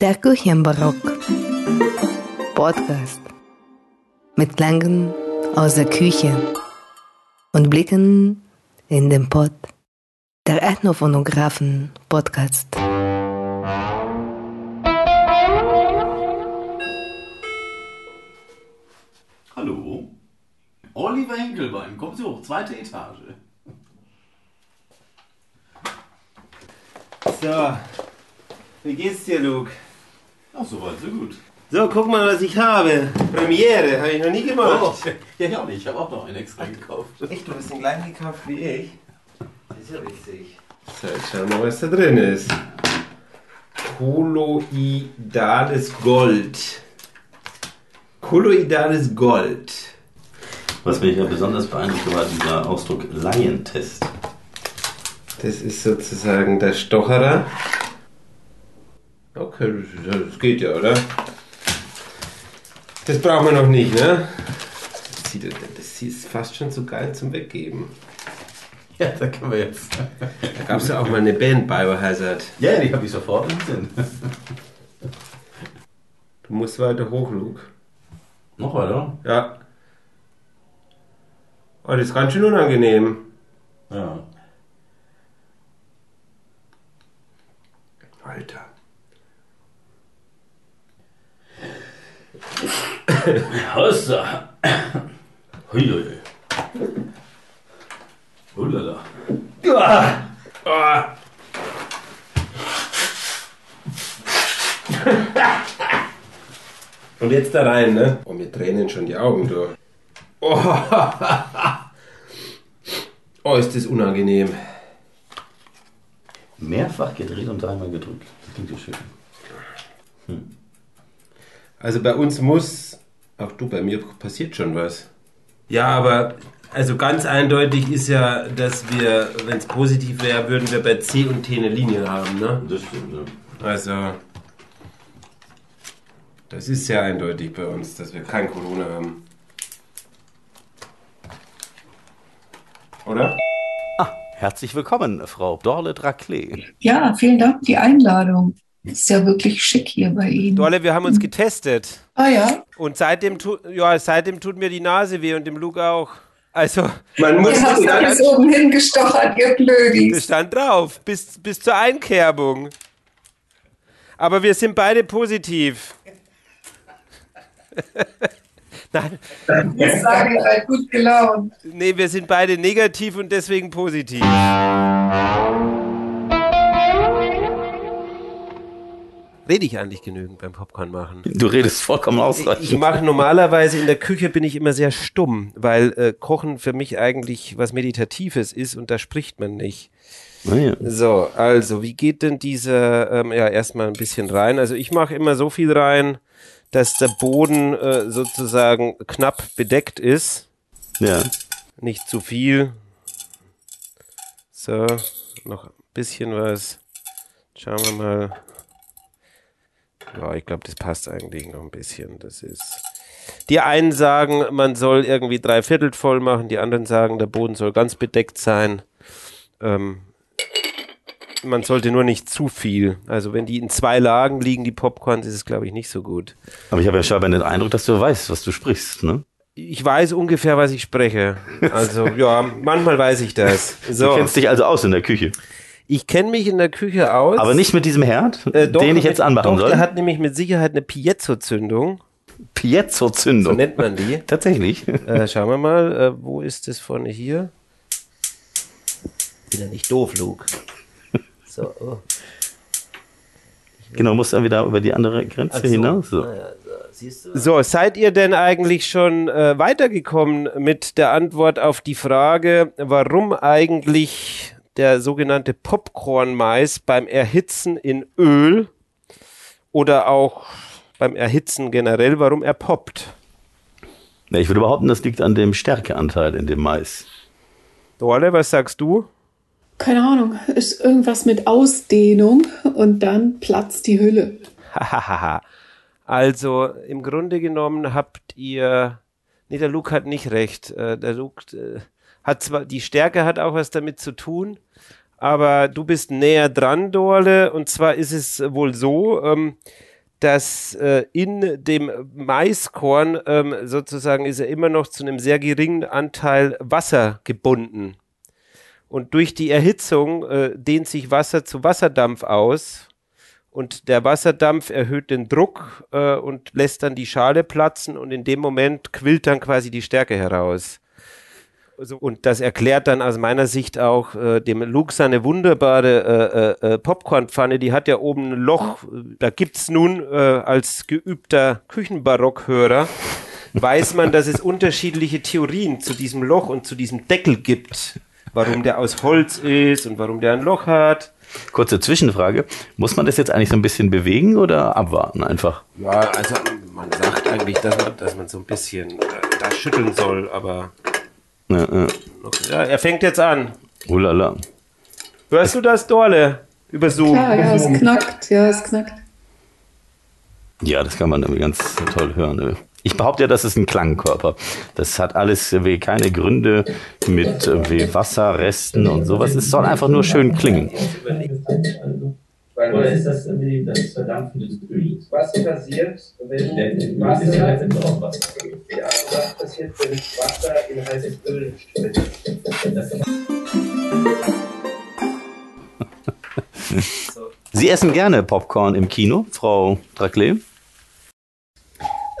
Der Küchenbarock. Podcast. Mit Klängen aus der Küche und Blicken in den Pott. Der Ethnophonographen Podcast. Hallo? Oliver Hinkelbein, kommen Sie hoch, zweite Etage. So, wie geht's dir, Luke? Ach, so weit, so gut. So, guck mal, was ich habe. Premiere, habe ich noch nie gemacht. Oh, ja, ja, ich habe auch noch einen extra gekauft. Echt, du hast den gleichen gekauft wie ich? Das ist ja witzig. So, jetzt schauen wir mal, was da drin ist. Kolloidales Gold. Kolloidales Gold. Was mich ja besonders beeindruckt war dieser Ausdruck Laientest. Das ist sozusagen der Stocherer. Okay, das, geht ja, oder? Das brauchen wir noch nicht, ne? Das, sieht, das ist fast schon zu geil zum Weggeben. Ja, da können wir jetzt. Da gab es ja auch mal eine Band, Biohazard. Ja, die habe ich sofort im Sinn. Du musst weiter hoch, Luke. Noch weiter? Ja. Oh, das ist ganz schön unangenehm. Ja. Alter. Hossa! Huiuiui. Hulala. Ah. Und jetzt da rein, ne? Oh, mir tränen schon die Augen durch. Oh, oh ist das unangenehm. Mehrfach gedreht und dreimal gedrückt. Das klingt ja schön. Also bei uns muss, auch du, bei mir passiert schon was. Ja, aber also ganz eindeutig ist ja, dass wir, wenn es positiv wäre, würden wir bei C und T eine Linie haben, ne? Das stimmt, ja. Also, das ist sehr eindeutig bei uns, dass wir kein Corona haben. Oder? Herzlich willkommen, Frau Dorle Draclé. Ja, vielen Dank für die Einladung. Ist ja wirklich schick hier bei Ihnen. Dolle, wir haben uns getestet. Ah ja, Und seitdem, tu, ja, seitdem tut mir die Nase weh und dem Luke auch. Also, man ihr muss habt alles oben hingestochert, ihr Das Blödis. stand drauf, bis, bis zur Einkerbung. Aber wir sind beide positiv. Nein, Ich sage, ihr seid gut gelaunt. nee, wir sind beide negativ und deswegen positiv. Rede ich eigentlich genügend beim Popcorn machen? Du redest vollkommen Ich ausreichend. mache normalerweise in der Küche bin ich immer sehr stumm, weil äh, Kochen für mich eigentlich was Meditatives ist und da spricht man nicht. Naja. So, also wie geht denn dieser, ähm, ja, erstmal ein bisschen rein. Also ich mache immer so viel rein, dass der Boden äh, sozusagen knapp bedeckt ist. Ja. Nicht zu viel. So, noch ein bisschen was. Schauen wir mal. Ja, ich glaube, das passt eigentlich noch ein bisschen. Das ist. Die einen sagen, man soll irgendwie drei Viertel voll machen, die anderen sagen, der Boden soll ganz bedeckt sein. Ähm, man sollte nur nicht zu viel. Also wenn die in zwei Lagen liegen, die Popcorns, ist es, glaube ich, nicht so gut. Aber ich habe ja scheinbar den Eindruck, dass du weißt, was du sprichst, ne? Ich weiß ungefähr, was ich spreche. Also ja, manchmal weiß ich das. Du So, kennst dich also aus in der Küche. Ich kenne mich in der Küche aus. Aber nicht mit diesem Herd, Äh, doch, den ich jetzt anmachen doch, soll. Der hat nämlich mit Sicherheit eine Piezo-Zündung. So Piezo-Zündung. nennt man die. Tatsächlich. Äh, schauen wir mal, äh, wo ist das vorne hier? Bin ja nicht doof, Luke. So, oh. Genau, musst dann wieder über die andere Grenze so. hinaus. So. So, seid ihr denn eigentlich schon äh, weitergekommen mit der Antwort auf die Frage, warum eigentlich der sogenannte Popcorn-Mais beim Erhitzen in Öl oder auch beim Erhitzen generell, warum er poppt? Ja, ich würde behaupten, das liegt an dem Stärkeanteil in dem Mais. Dorle, was sagst du? Keine Ahnung, ist irgendwas mit Ausdehnung und dann platzt die Hülle. Hahaha. also im Grunde genommen habt ihr. Nee, der Luke hat nicht recht. Äh, der Luke äh, hat zwar die Stärke hat auch was damit zu tun, aber du bist näher dran, Dorle. Und zwar ist es wohl so, ähm, dass äh, in dem Maiskorn ähm, sozusagen ist er immer noch zu einem sehr geringen Anteil Wasser gebunden. Und durch die Erhitzung äh, dehnt sich Wasser zu Wasserdampf aus. Und der Wasserdampf erhöht den Druck äh, und lässt dann die Schale platzen und in dem Moment quillt dann quasi die Stärke heraus. Also, und das erklärt dann aus meiner Sicht auch äh, dem Luke seine wunderbare äh, äh, Popcornpfanne. Die hat ja oben ein Loch. Da gibt's nun äh, als geübter Küchenbarockhörer, weiß man, dass es unterschiedliche Theorien zu diesem Loch und zu diesem Deckel gibt. Warum der aus Holz ist und warum der ein Loch hat. Kurze Zwischenfrage. Muss man das jetzt eigentlich so ein bisschen bewegen oder abwarten einfach? Ja, also man sagt eigentlich, dass man, dass man so ein bisschen äh, da schütteln soll, aber Ja, ja. ja, er fängt jetzt an. Oh la la. Hörst du das, Dorle? Über Zoom. Ja, ja, es knackt. Ja, es knackt. Ja, das kann man ganz toll hören. Ich behaupte ja, das ist ein Klangkörper. Das hat alles irgendwie keine Gründe mit irgendwie Wasserresten und sowas. Es soll einfach nur schön klingen. Oder ist das irgendwie das Verdampfen des Öls? Was passiert, wenn ist Wasser, ja letztendlich auch was. ja, was passiert, wenn Wasser in heißes Öl spritzt? Sie essen gerne Popcorn im Kino, Frau Draclé?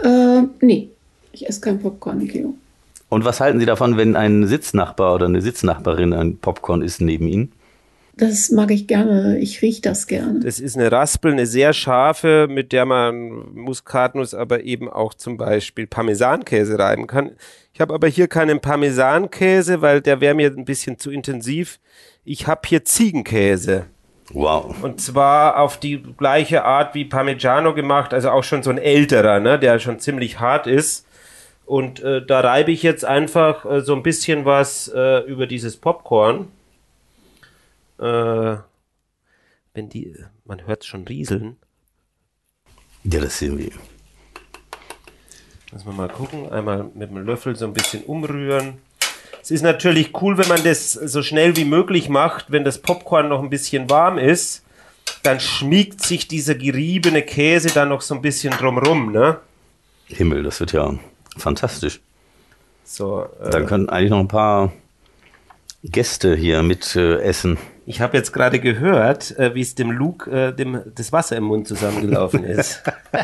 Äh, nee, ich esse kein Popcorn im Kino. Und was halten Sie davon, wenn ein Sitznachbar oder eine Sitznachbarin ein Popcorn isst neben Ihnen? Das mag ich gerne. Ich rieche das gerne. Das ist eine Raspel, eine sehr scharfe, mit der man Muskatnuss, aber eben auch zum Beispiel Parmesankäse reiben kann. Ich habe aber hier keinen Parmesankäse, weil der wäre mir ein bisschen zu intensiv. Ich habe hier Ziegenkäse. Wow. Und zwar auf die gleiche Art wie Parmigiano gemacht, also auch schon so ein älterer, ne, der schon ziemlich hart ist. Und äh, da reibe ich jetzt einfach äh, so ein bisschen was äh, über dieses Popcorn. Äh, wenn die, man hört schon rieseln. Ja, das sehen wir. Müssen wir mal gucken. Einmal mit dem Löffel so ein bisschen umrühren. Es ist natürlich cool, wenn man das so schnell wie möglich macht, wenn das Popcorn noch ein bisschen warm ist. Dann schmiegt sich dieser geriebene Käse dann noch so ein bisschen drumrum, ne? Himmel, das wird ja fantastisch. So, äh, Dann können eigentlich noch ein paar Gäste hier mit äh, essen. Ich habe jetzt gerade gehört, äh, wie es dem Luke äh, dem, das Wasser im Mund zusammengelaufen ist.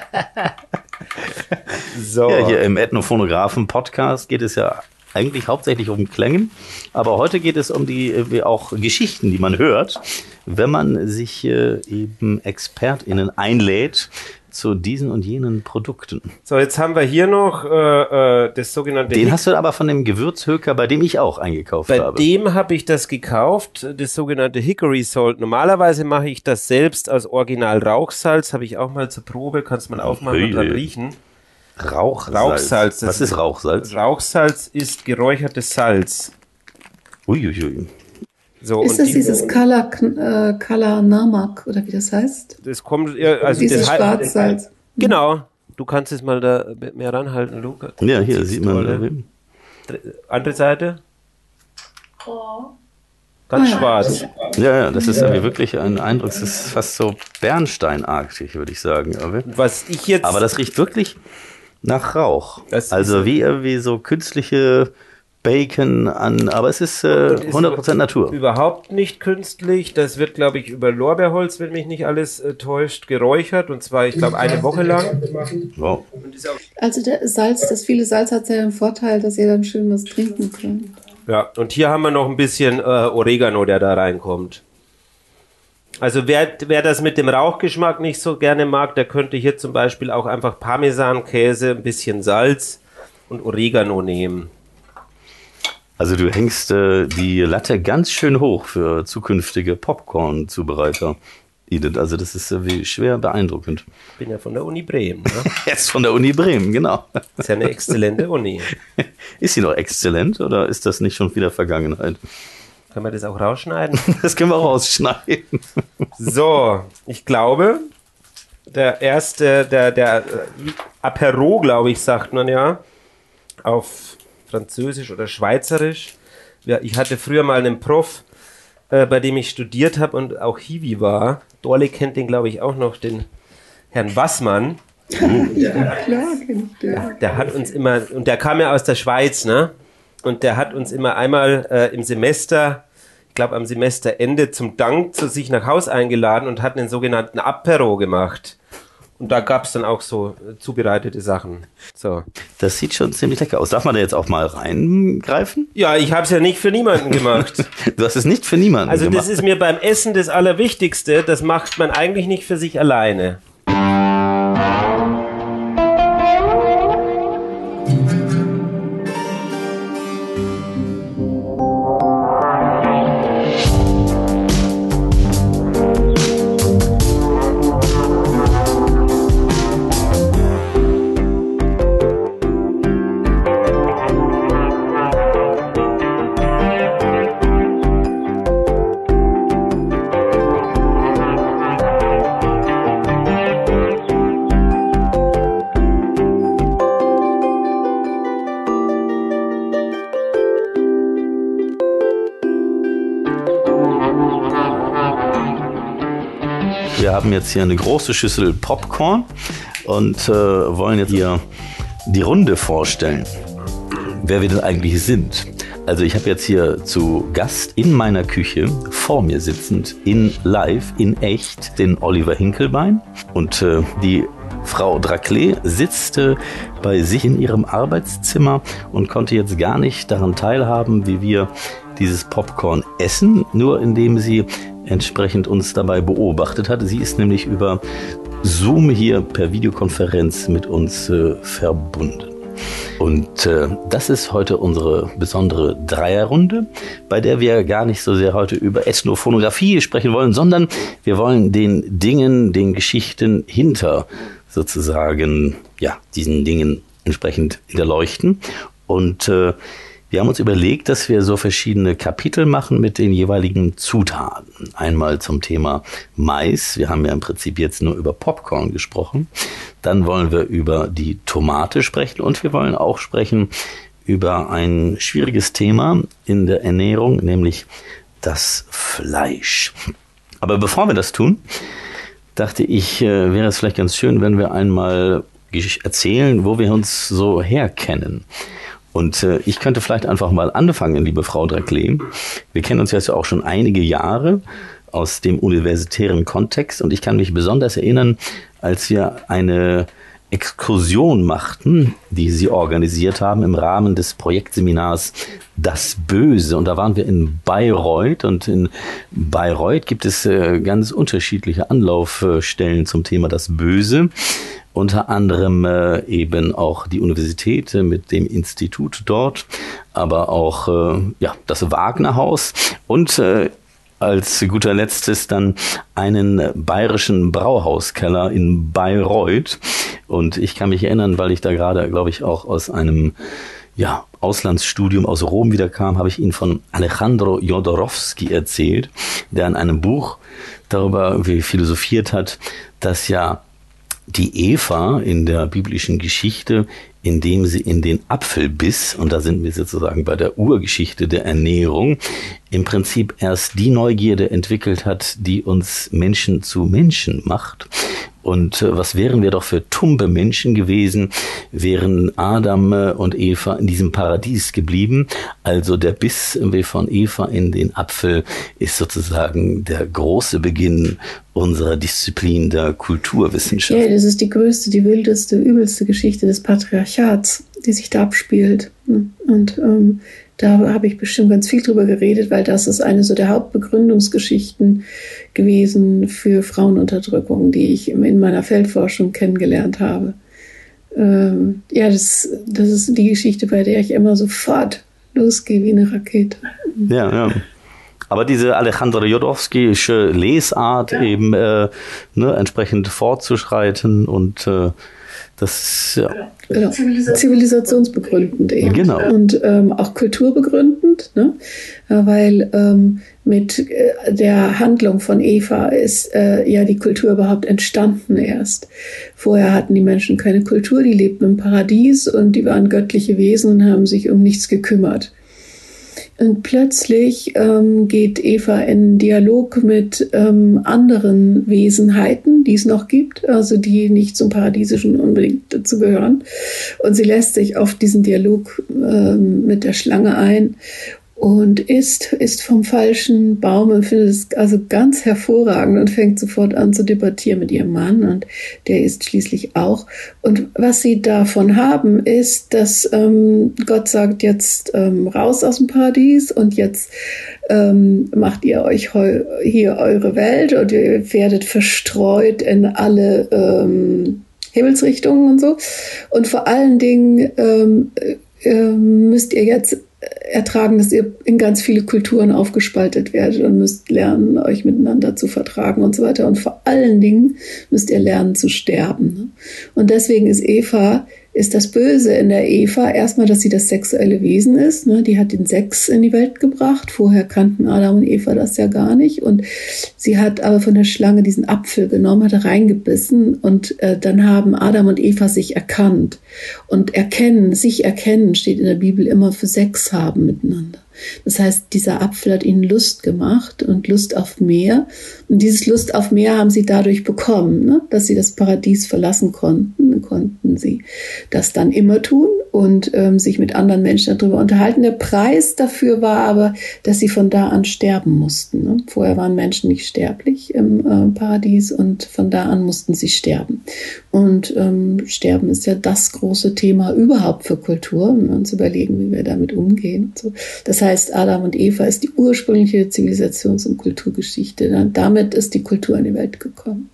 so. Ja, hier im Ethnophonographen-Podcast geht es ja eigentlich hauptsächlich um Klängen, aber heute geht es um die äh, auch Geschichten, die man hört, wenn man sich äh, eben ExpertInnen einlädt zu diesen und jenen Produkten. so, jetzt haben wir hier noch äh, äh, das sogenannte Den hast du aber von dem Gewürzhöker, bei dem ich auch eingekauft Bei habe. dem habe ich das gekauft, das sogenannte Hickory Salt. Normalerweise mache ich das selbst aus Original Rauchsalz, habe ich auch mal zur Probe, kannst man aufmachen und dran Ui. riechen. Rauchsalz. Rauchsalz, Was ist Rauchsalz? Rauchsalz ist geräuchertes Salz. Uiuiui. So, Ist und das die- dieses Kala, äh, Kala Namak oder wie das heißt? das kommt, ja, also Dieses das hei- Schwarzsalz. Genau. Du kannst es mal da mehr ranhalten, Luca. Ja, hier sieht man. Andere Seite. Ganz Ah, ja. schwarz. Ja, ja, das ist irgendwie wirklich ein Eindruck. Es ist fast so Bernsteinartig, würde ich sagen. Aber, Was ich jetzt. aber das riecht wirklich nach Rauch. Das also wie irgendwie so künstliche Bacon an, aber es ist äh, ist 100% Natur. Überhaupt nicht künstlich. Das wird, glaube ich, über Lorbeerholz, wenn mich nicht alles äh, täuscht, geräuchert. Und zwar, ich glaube, eine Woche lang. Wow. Also der Salz, das viele Salz hat ja den Vorteil, dass ihr dann schön was trinken könnt. ja, und hier haben wir noch ein bisschen äh, Oregano, der da reinkommt. Also wer, wer das mit dem Rauchgeschmack nicht so gerne mag, der könnte hier zum Beispiel auch einfach Parmesankäse, ein bisschen Salz und Oregano nehmen. Also du hängst äh, die Latte ganz schön hoch für zukünftige Popcorn-Zubereiter. Edith, also das ist äh, schwer beeindruckend. Ich bin ja von der Uni Bremen. Ne? Jetzt von der Uni Bremen, genau. Das ist ja eine exzellente Uni. Ist sie noch exzellent oder ist das nicht schon wieder Vergangenheit? Kann man das auch rausschneiden? Das können wir auch ausschneiden. So, ich glaube, der erste, der, der äh, Apero, glaube ich, sagt man ja, auf Französisch oder Schweizerisch. Ja, ich hatte früher mal einen Prof, äh, bei dem ich studiert habe und auch Hiwi war. Dorle kennt den, glaube ich, auch noch, den Herrn Wassmann. Klar, kenn ich den. Der hat uns immer, und der kam ja aus der Schweiz, ne? Und der hat uns immer einmal äh, im Semester, ich glaube am Semesterende, zum Dank zu sich nach Haus eingeladen und hat einen sogenannten Apero gemacht. Und da gab's dann auch so äh, zubereitete Sachen. So. Das sieht schon ziemlich lecker aus. Darf man da jetzt auch mal reingreifen? Ja, ich habe es ja nicht für niemanden gemacht. Du hast es nicht für niemanden Also gemacht. das ist mir beim Essen das Allerwichtigste. Das macht man eigentlich nicht für sich alleine. Jetzt hier eine große Schüssel Popcorn und äh, wollen jetzt hier die Runde vorstellen, wer wir denn eigentlich sind. Also ich habe jetzt hier zu Gast in meiner Küche vor mir sitzend in live, in echt, den Oliver Hinkelbein und äh, die Frau Draclé sitzt äh, bei sich in ihrem Arbeitszimmer und konnte jetzt gar nicht daran teilhaben, wie wir dieses Popcorn essen, nur indem sie entsprechend uns dabei beobachtet hat. Sie ist nämlich über Zoom hier per Videokonferenz mit uns äh, verbunden. Und äh, das ist heute unsere besondere Dreierrunde, bei der wir gar nicht so sehr heute über Ethnophonographie sprechen wollen, sondern wir wollen den Dingen, den Geschichten hinter sozusagen, ja, diesen Dingen entsprechend hinterleuchten. Und äh, wir haben uns überlegt, dass wir so verschiedene Kapitel machen mit den jeweiligen Zutaten. Einmal zum Thema Mais. Wir haben ja im Prinzip jetzt nur über Popcorn gesprochen. Dann wollen wir über die Tomate sprechen und wir wollen auch sprechen über ein schwieriges Thema in der Ernährung, nämlich das Fleisch. Aber bevor wir das tun, dachte ich, äh, wäre es vielleicht ganz schön, wenn wir einmal erzählen, wo wir uns so herkennen. Und äh, ich könnte vielleicht einfach mal anfangen, liebe Frau Draclé. Wir kennen uns jetzt ja auch schon einige Jahre aus dem universitären Kontext und ich kann mich besonders erinnern, als wir eine Exkursion machten, die Sie organisiert haben im Rahmen des Projektseminars Das Böse. Und da waren wir in Bayreuth und in Bayreuth gibt es äh, ganz unterschiedliche Anlaufstellen zum Thema Das Böse. Unter anderem äh, eben auch die Universität äh, mit dem Institut dort, aber auch äh, ja, das Wagnerhaus und äh, als guter letztes dann einen bayerischen Brauhauskeller in Bayreuth. Und ich kann mich erinnern, weil ich da gerade, glaube ich, auch aus einem ja, Auslandsstudium aus Rom wiederkam, habe ich Ihnen von Alejandro Jodorowsky erzählt, der in einem Buch darüber philosophiert hat, dass ja die Eva in der biblischen Geschichte, indem sie in den Apfel biss, und da sind wir sozusagen bei der Urgeschichte der Ernährung, im Prinzip erst die Neugierde entwickelt hat, die uns Menschen zu Menschen macht. Und äh, was wären wir doch für tumbe Menschen gewesen, wären Adam äh, und Eva in diesem Paradies geblieben. Also der Biss irgendwie von Eva in den Apfel ist sozusagen der große Beginn unserer Disziplin der Kulturwissenschaft. Ja, das ist die größte, die wildeste, übelste Geschichte des Patriarchats, die sich da abspielt. Und ähm, da habe ich bestimmt ganz viel drüber geredet, weil das ist eine so der Hauptbegründungsgeschichten gewesen für Frauenunterdrückung, die ich in meiner Feldforschung kennengelernt habe. Ähm, ja, das, das ist die Geschichte, bei der ich immer sofort losgehe wie eine Rakete. Ja, ja. Aber diese Alejandro Jodorowskische Lesart eben äh, ne, entsprechend fortzuschreiten und äh, das ja, Genau. Zivilisationsbegründend eben. Genau. Und ähm, auch kulturbegründend, ne? Äh, weil ähm, mit äh, der Handlung von Eva ist äh, ja die Kultur überhaupt entstanden erst. Vorher hatten die Menschen keine Kultur, die lebten im Paradies und die waren göttliche Wesen und haben sich um nichts gekümmert. Und plötzlich ähm, geht Eva in Dialog mit ähm, anderen Wesenheiten, die es noch gibt, also die nicht zum Paradiesischen unbedingt dazu gehören. Und sie lässt sich auf diesen Dialog ähm, mit der Schlange ein und isst, isst vom falschen Baum und findet es also ganz hervorragend und fängt sofort an zu debattieren mit ihrem Mann und der isst schließlich auch. Und was sie davon haben, ist, dass ähm, Gott sagt jetzt ähm, raus aus dem Paradies und jetzt ähm, macht ihr euch hier eure Welt und ihr werdet verstreut in alle ähm, Himmelsrichtungen und so. Und vor allen Dingen ähm, äh, müsst ihr jetzt ertragen, dass ihr in ganz viele Kulturen aufgespaltet werdet und müsst lernen, euch miteinander zu vertragen und so weiter. Und vor allen Dingen müsst ihr lernen zu sterben. Und deswegen ist Eva ist das Böse in der Eva erstmal, dass sie das sexuelle Wesen ist. Ne? Die hat den Sex in die Welt gebracht. Vorher kannten Adam und Eva das ja gar nicht. Und sie hat aber von der Schlange diesen Apfel genommen, hat reingebissen und äh, dann haben Adam und Eva sich erkannt. Und erkennen, sich erkennen steht in der Bibel immer für Sex haben miteinander. Das heißt, dieser Apfel hat ihnen Lust gemacht und Lust auf mehr. Und dieses Lust auf mehr haben sie dadurch bekommen, ne? dass sie das Paradies verlassen konnten. Konnten sie das dann immer tun und ähm, sich mit anderen Menschen darüber unterhalten. Der Preis dafür war aber, dass sie von da an sterben mussten. Ne? Vorher waren Menschen nicht sterblich im äh, Paradies und von da an mussten sie sterben. Und ähm, Sterben ist ja das große Thema überhaupt für Kultur, wenn wir uns überlegen, wie wir damit umgehen. So. Das heißt, Adam und Eva ist die ursprüngliche Zivilisations- und Kulturgeschichte. Damit ist die Kultur in die Welt gekommen.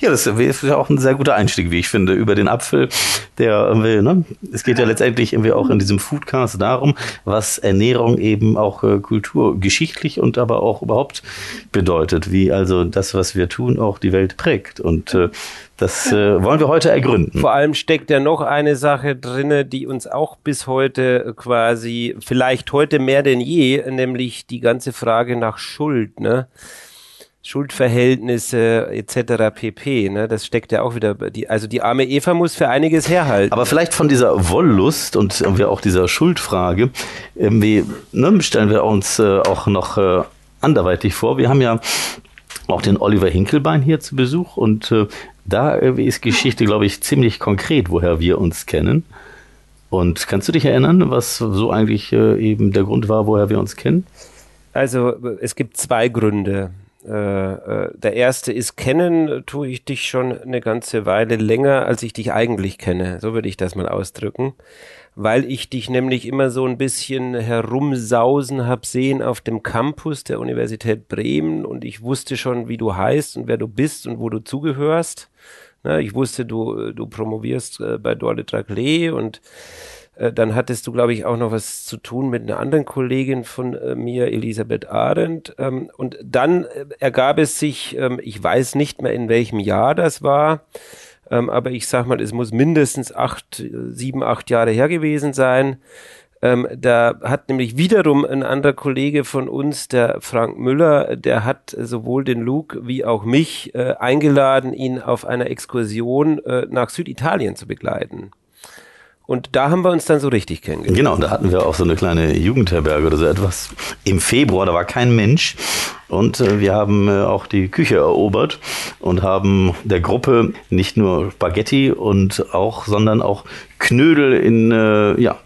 Ja, das ist ja auch ein sehr guter Einstieg, wie ich finde, über den Apfel, der irgendwie, ne, es geht ja letztendlich irgendwie auch in diesem Foodcast darum, was Ernährung eben auch äh, kulturgeschichtlich und aber auch überhaupt bedeutet, wie also das, was wir tun, auch die Welt prägt. Und äh, das äh, wollen wir heute ergründen. Vor allem steckt ja noch eine Sache drinne, die uns auch bis heute quasi, vielleicht heute mehr denn je, nämlich die ganze Frage nach Schuld, ne? Schuldverhältnisse etc. pp. Ne? Das steckt ja auch wieder. Die, also die arme Eva muss für einiges herhalten. Aber vielleicht von dieser Wollust und irgendwie auch dieser Schuldfrage irgendwie ne, stellen wir uns äh, auch noch äh, anderweitig vor. Wir haben ja auch den Oliver Hinkelbein hier zu Besuch und äh, da ist Geschichte, glaube ich, ziemlich konkret, woher wir uns kennen. Und kannst du dich erinnern, was so eigentlich äh, eben der Grund war, woher wir uns kennen? Also es gibt zwei Gründe. Äh, äh, der erste ist, kennen tue ich dich schon eine ganze Weile länger, als ich dich eigentlich kenne. So würde ich das mal ausdrücken weil ich dich nämlich immer so ein bisschen herumsausen hab sehen auf dem Campus der Universität Bremen und ich wusste schon, wie du heißt und wer du bist und wo du zugehörst. Na, ich wusste, du, du promovierst äh, bei Dorle Draglee und äh, dann hattest du, glaube ich, auch noch was zu tun mit einer anderen Kollegin von äh, mir, Elisabeth Arendt. Ähm, und dann äh, ergab es sich, ähm, ich weiß nicht mehr, in welchem Jahr das war, ähm, aber ich sag mal, es muss mindestens acht, sieben, acht Jahre her gewesen sein. Ähm, da hat nämlich wiederum ein anderer Kollege von uns, der Frank Müller, der hat sowohl den Luke wie auch mich äh, eingeladen, ihn auf einer Exkursion äh, nach Süditalien zu begleiten. Und da haben wir uns dann so richtig kennengelernt. Genau, da hatten wir auch so eine kleine Jugendherberge oder so etwas. Im Februar, da war kein Mensch. Und äh, wir haben äh, auch die Küche erobert und haben der Gruppe nicht nur Spaghetti und auch, sondern auch Knödel in äh, ja,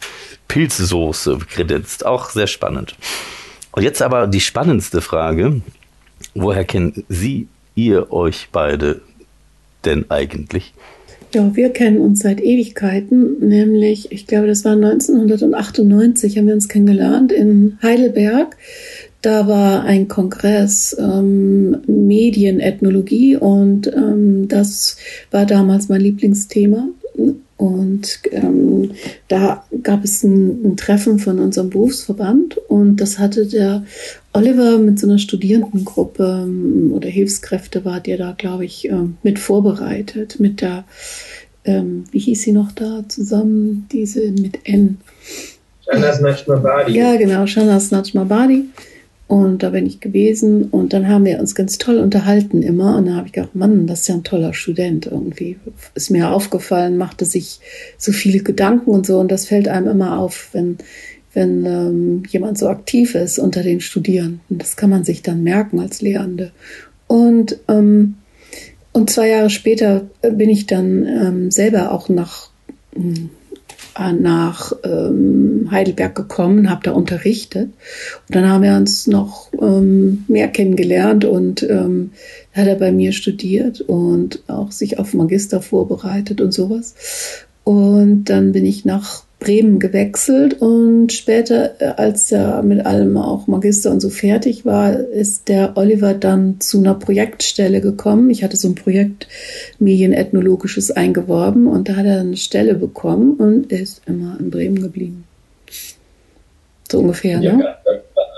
Pilzsoße kredenzt. Auch sehr spannend. Und jetzt aber die spannendste Frage. Woher kennen Sie, ihr euch beide denn eigentlich? Ja, wir kennen uns seit Ewigkeiten, nämlich, ich glaube, das war 1998, haben wir uns kennengelernt in Heidelberg. Da war ein Kongress ähm, Medienethnologie und ähm, das war damals mein Lieblingsthema. Und ähm, da gab es ein, ein, Treffen von unserem Berufsverband und das hatte der Oliver mit so einer Studierendengruppe ähm, oder Hilfskräfte war der da, glaube ich, ähm, mit vorbereitet, mit der, ähm, wie hieß sie noch da zusammen, diese mit N. Shanas Najmabadi. Ja, genau, Shanas Najmabadi. Und da bin ich gewesen und dann haben wir uns ganz toll unterhalten immer. Und da habe ich gedacht, Mann, das ist ja ein toller Student irgendwie. Ist mir aufgefallen, machte sich so viele Gedanken und so. Und das fällt einem immer auf, wenn, wenn ähm, jemand so aktiv ist unter den Studierenden. Das kann man sich dann merken als Lehrende. Und, ähm, und zwei Jahre später bin ich dann ähm, selber auch nach, äh, nach ähm, Heidelberg gekommen, habe da unterrichtet. Und dann haben wir uns noch ähm, mehr kennengelernt und ähm, hat er bei mir studiert und auch sich auf Magister vorbereitet und sowas. Und dann bin ich nach Bremen gewechselt und später, äh, als er mit allem auch Magister und so fertig war, ist der Oliver dann zu einer Projektstelle gekommen. Ich hatte so ein Projekt Medienethnologisches eingeworben und da hat er eine Stelle bekommen und ist immer in Bremen geblieben. So ungefähr, Ja, ne?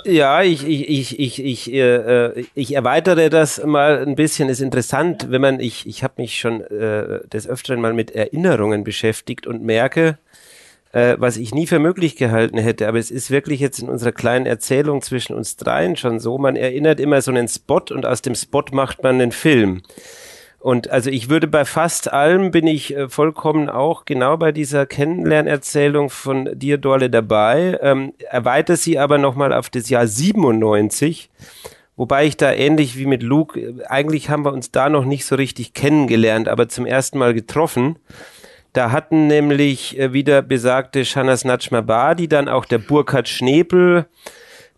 Ja, ich, ich, ich, ich, ich, äh, ich erweitere das mal ein bisschen. Ist interessant, wenn man, ich, ich habe mich schon äh, des Öfteren mal mit Erinnerungen beschäftigt und merke, äh, was ich nie für möglich gehalten hätte, aber es ist wirklich jetzt in unserer kleinen Erzählung zwischen uns dreien schon so, man erinnert immer so einen Spot und aus dem Spot macht man einen Film. Und also ich würde bei fast allem bin ich äh, vollkommen auch genau bei dieser Kennenlernerzählung von dir, Dorle, dabei. Ähm, erweitere sie aber nochmal auf das Jahr 97. Wobei ich da ähnlich wie mit Luke, äh, eigentlich haben wir uns da noch nicht so richtig kennengelernt, aber zum ersten Mal getroffen. Da hatten nämlich äh, wieder besagte Shanas Natschmabar, die dann auch der Burkhard Schnepel,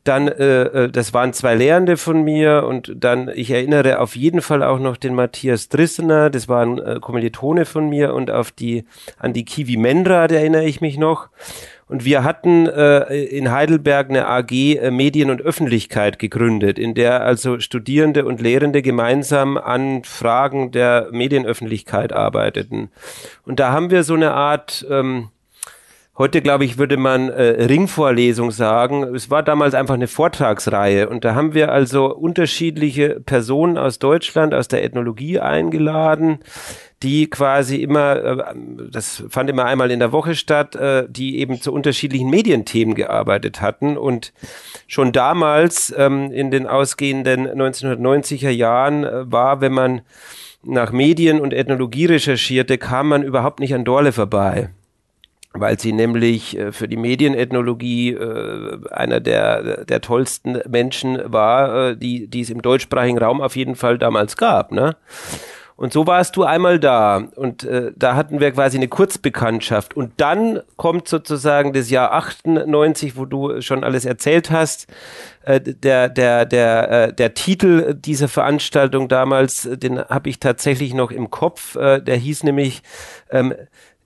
dann, äh, äh, das waren zwei Lehrende von mir und dann, ich erinnere auf jeden Fall auch noch den Matthias Drissener, das war ein äh, Kommilitone von mir und auf die, an die Kiwi Mendra, da erinnere ich mich noch. Und wir hatten äh, in Heidelberg eine AG äh, Medien und Öffentlichkeit gegründet, in der also Studierende und Lehrende gemeinsam an Fragen der Medienöffentlichkeit arbeiteten. Und da haben wir so eine Art, ähm, heute glaube ich, würde man äh, Ringvorlesung sagen. Es war damals einfach eine Vortragsreihe. Und da haben wir also unterschiedliche Personen aus Deutschland, aus der Ethnologie eingeladen, die quasi immer, äh, das fand immer einmal in der Woche statt, äh, die eben zu unterschiedlichen Medienthemen gearbeitet hatten. Und schon damals ähm, in den ausgehenden 1990er Jahren äh, war, wenn man nach Medien und Ethnologie recherchierte, kam man überhaupt nicht an Dorle vorbei weil sie nämlich für die Medienethnologie einer der, der tollsten Menschen war, die, die es im deutschsprachigen Raum auf jeden Fall damals gab. Ne? Und so warst du einmal da und äh, da hatten wir quasi eine Kurzbekanntschaft. Und dann kommt sozusagen das Jahr 98, wo du schon alles erzählt hast. Äh, der, der, der, äh, der Titel dieser Veranstaltung damals, den habe ich tatsächlich noch im Kopf. Äh, der hieß nämlich ähm,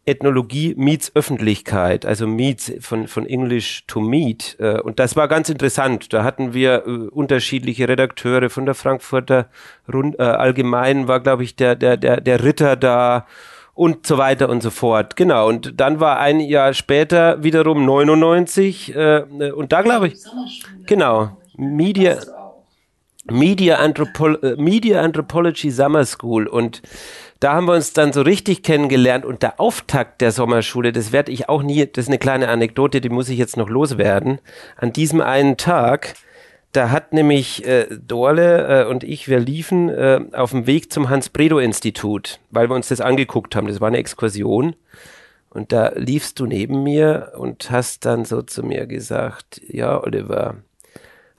Ethnologie meets Öffentlichkeit, also meets von, von English to meet. Äh, Und das war ganz interessant. Da hatten wir äh, unterschiedliche Redakteure von der Frankfurter Rund, äh, Allgemeinen, war, glaube ich, der, der, der, der Ritter da und so weiter und so fort. Genau. Und dann war ein Jahr später wiederum 99 äh, und da glaube ich, genau, Media, Media, Anthropo äh, Media Anthropology Summer School und da haben wir uns dann so richtig kennengelernt und der Auftakt der Sommerschule, das werde ich auch nie, das ist eine kleine Anekdote, die muss ich jetzt noch loswerden. An diesem einen Tag, da hat nämlich äh, Dorle äh, und ich, wir liefen äh, auf dem Weg zum Hans-Bredow-Institut, weil wir uns das angeguckt haben. Das war eine Exkursion. Und da liefst du neben mir und hast dann so zu mir gesagt, ja, Oliver,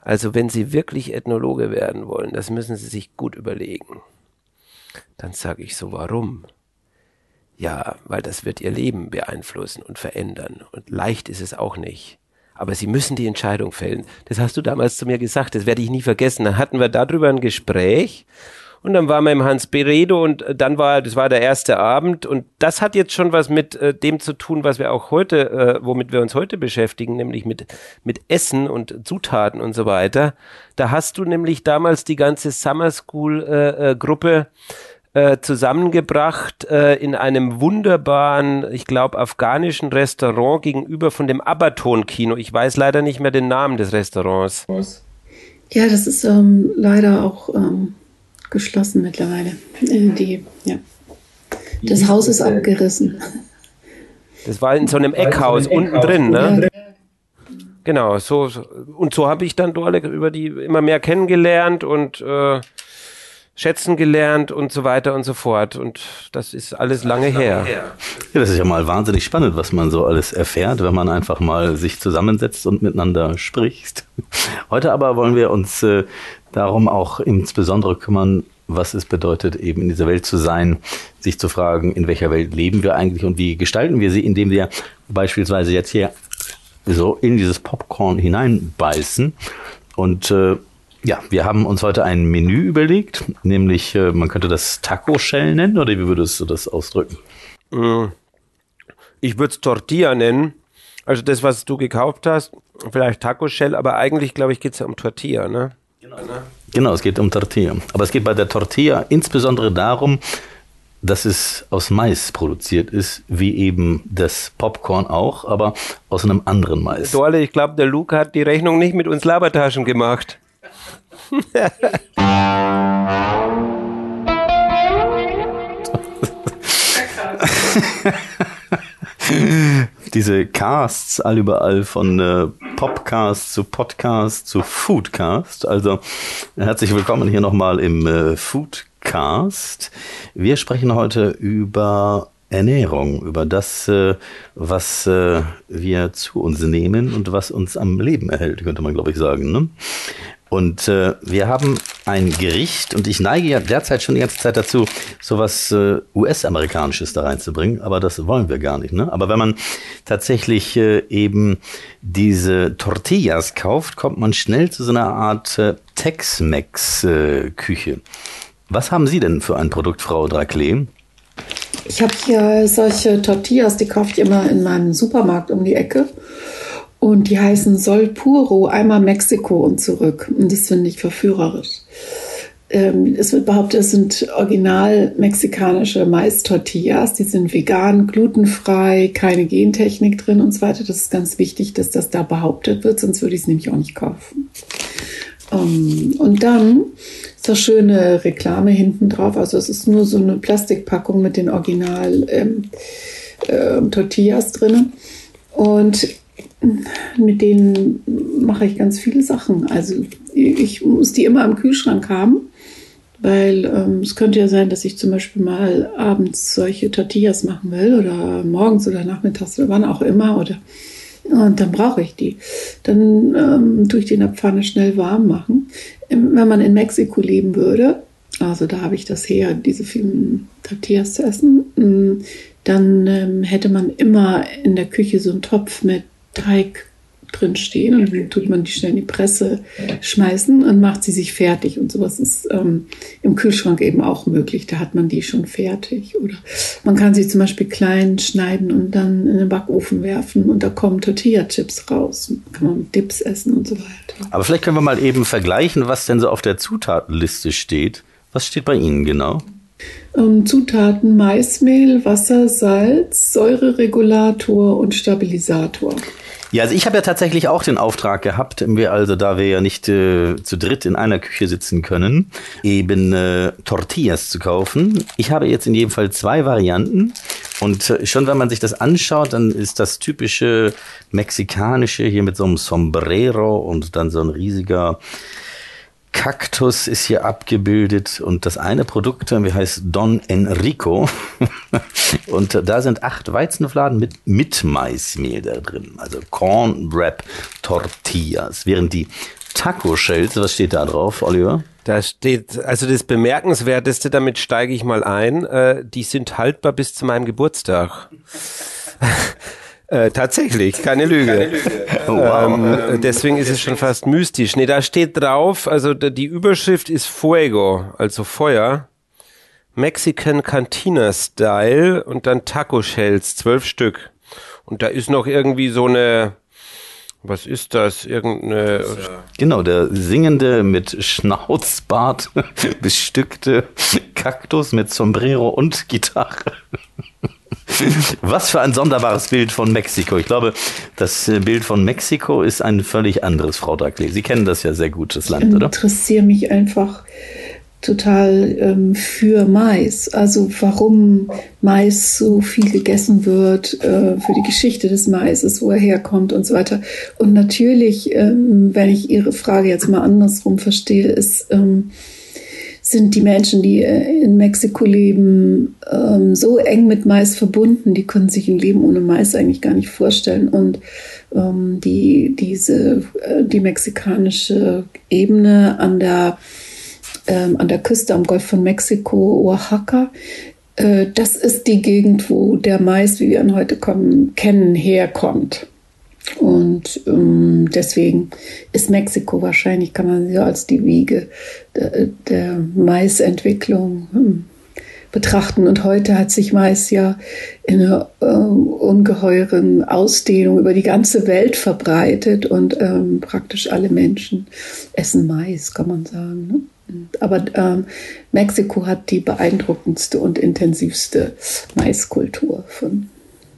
also wenn Sie wirklich Ethnologe werden wollen, das müssen Sie sich gut überlegen. Dann sage ich so, warum? Ja, weil das wird Ihr Leben beeinflussen und verändern. Und leicht ist es auch nicht. Aber Sie müssen die Entscheidung fällen. Das hast du damals zu mir gesagt, das werde ich nie vergessen. Dann hatten wir darüber ein Gespräch und dann waren wir im Hans Beredo und äh, dann war, das war der erste Abend und das hat jetzt schon was mit äh, dem zu tun, was wir auch heute, äh, womit wir uns heute beschäftigen, nämlich mit, mit Essen und Zutaten und so weiter. Da hast du nämlich damals die ganze Summer School äh, äh, Gruppe äh, zusammengebracht äh, in einem wunderbaren, ich glaube, afghanischen Restaurant gegenüber von dem Abaton-Kino. Ich weiß leider nicht mehr den Namen des Restaurants. Ja, das ist ähm, leider auch ähm, geschlossen mittlerweile. Äh, die, ja. Das Haus ist abgerissen. Das war in so einem Eckhaus unten drin, ne? Genau, so, so und so habe ich dann Dorle über die immer mehr kennengelernt und äh, schätzen gelernt und so weiter und so fort. Und das ist alles lange her. Ja, das ist ja mal wahnsinnig spannend, was man so alles erfährt, wenn man einfach mal sich zusammensetzt und miteinander spricht. Heute aber wollen wir uns äh, darum auch insbesondere kümmern, was es bedeutet, eben in dieser Welt zu sein, sich zu fragen, in welcher Welt leben wir eigentlich und wie gestalten wir sie, indem wir beispielsweise jetzt hier so in dieses Popcorn hineinbeißen. Und äh, ja, wir haben uns heute ein Menü überlegt, nämlich äh, man könnte das Taco Shell nennen oder wie würdest du das ausdrücken? Mm. Ich würde es Tortilla nennen. Also das, was du gekauft hast, vielleicht Taco Shell, aber eigentlich, glaube ich, geht es ja um Tortilla, ne? Genau, es geht um Tortilla. Aber es geht bei der Tortilla insbesondere darum, dass es aus Mais produziert ist, wie eben das Popcorn auch, aber aus einem anderen Mais. Dorle, ich glaube, der Luke hat die Rechnung nicht mit uns Labertaschen gemacht. Diese Casts all überall von äh, Popcast zu Podcast zu Foodcast. Also herzlich willkommen hier nochmal im äh, Foodcast. Wir sprechen heute über Ernährung, über das, äh, was äh, wir zu uns nehmen und was uns am Leben erhält, könnte man glaube ich sagen. Ne? Und äh, wir haben ein Gericht und ich neige ja derzeit schon die ganze Zeit dazu, sowas äh, US-amerikanisches da reinzubringen, aber das wollen wir gar nicht. Ne? Aber wenn man tatsächlich äh, eben diese Tortillas kauft, kommt man schnell zu so einer Art äh, Tex-Mex-Küche. Was haben Sie denn für ein Produkt, Frau Draklee? Ich habe hier solche Tortillas, die kaufe ich immer in meinem Supermarkt um die Ecke. Und die heißen Sol Puro, einmal Mexiko und zurück. Und das finde ich verführerisch. Ähm, es wird behauptet, es sind original mexikanische Mais-Tortillas. Die sind vegan, glutenfrei, keine Gentechnik drin und so weiter. Das ist ganz wichtig, dass das da behauptet wird, sonst würde ich es nämlich auch nicht kaufen. Ähm, und dann ist da schöne Reklame hinten drauf. Also es ist nur so eine Plastikpackung mit den Original ähm, äh, Tortillas drin. Und mit denen mache ich ganz viele Sachen. Also ich muss die immer im Kühlschrank haben, weil ähm, es könnte ja sein, dass ich zum Beispiel mal abends solche Tortillas machen will oder morgens oder nachmittags oder wann auch immer oder und dann brauche ich die. Dann ähm, tue ich die in der Pfanne schnell warm machen. Ähm, wenn man in Mexiko leben würde, also da habe ich das her, diese vielen Tortillas zu essen, mm, dann ähm, hätte man immer in der Küche so einen Topf mit Teig drin stehen und dann tut man die schnell in die Presse schmeißen und macht sie sich fertig. Und sowas ist ähm, im Kühlschrank eben auch möglich. Da hat man die schon fertig. Oder man kann sie zum Beispiel klein schneiden und dann in den Backofen werfen und da kommen Tortilla-Chips raus. Kann man mit Dips essen und so weiter. Aber vielleicht können wir mal eben vergleichen, was denn so auf der Zutatenliste steht. Was steht bei Ihnen genau? Ähm, Zutaten Maismehl, Wasser, Salz, Säureregulator und Stabilisator. Ja, also ich habe ja tatsächlich auch den Auftrag gehabt, wir also da wir ja nicht äh, zu dritt in einer Küche sitzen können, eben äh, Tortillas zu kaufen. Ich habe jetzt in jedem Fall zwei Varianten und äh, schon wenn man sich das anschaut, dann ist das typische mexikanische hier mit so einem Sombrero und dann so ein riesiger Kaktus ist hier abgebildet und das eine Produkt wie heißt Don Enrico und da sind acht Weizenfladen mit, mit Maismehl da drin, also Corn Wrap Tortillas, während die Taco Shells, was steht da drauf, Oliver? Da steht, also das Bemerkenswerteste, damit steige ich mal ein, äh, die sind haltbar bis zu meinem Geburtstag. Äh, tatsächlich, keine Lüge. Keine Lüge. Oh, wow. ähm, deswegen ist es schon fast mystisch. Nee, da steht drauf, also die Überschrift ist Fuego, also Feuer. Mexican Cantina Style und dann Taco Shells, zwölf Stück. Und da ist noch irgendwie so eine, was ist das? Irgendeine. Genau, der singende mit Schnauzbart bestückte Kaktus mit Sombrero und Gitarre. Was für ein sonderbares Bild von Mexiko. Ich glaube, das äh, Bild von Mexiko ist ein völlig anderes, Frau Dackley. Sie kennen das ja sehr gut, das Land, oder? Ich interessiere mich einfach total ähm, für Mais. Also warum Mais so viel gegessen wird, äh, für die Geschichte des Maises, wo er herkommt und so weiter. Und natürlich, ähm, wenn ich Ihre Frage jetzt mal andersrum verstehe, ist, ähm, sind die Menschen, die äh, in Mexiko leben, ähm, so eng mit Mais verbunden, die können sich ein Leben ohne Mais eigentlich gar nicht vorstellen. Und ähm, die, diese, äh, die mexikanische Ebene an der, ähm, an der Küste am Golf von Mexiko, Oaxaca, äh, das ist die Gegend, wo der Mais, wie wir ihn heute kommen, kennen, herkommt. Und ähm, deswegen ist Mexiko wahrscheinlich, kann man sie als die Wiege der, der Maisentwicklung hm, betrachten. Und heute hat sich Mais ja in einer äh, ungeheuren Ausdehnung über die ganze Welt verbreitet und ähm, praktisch alle Menschen essen Mais, kann man sagen. Ne? Aber ähm, Mexiko hat die beeindruckendste und intensivste Maiskultur von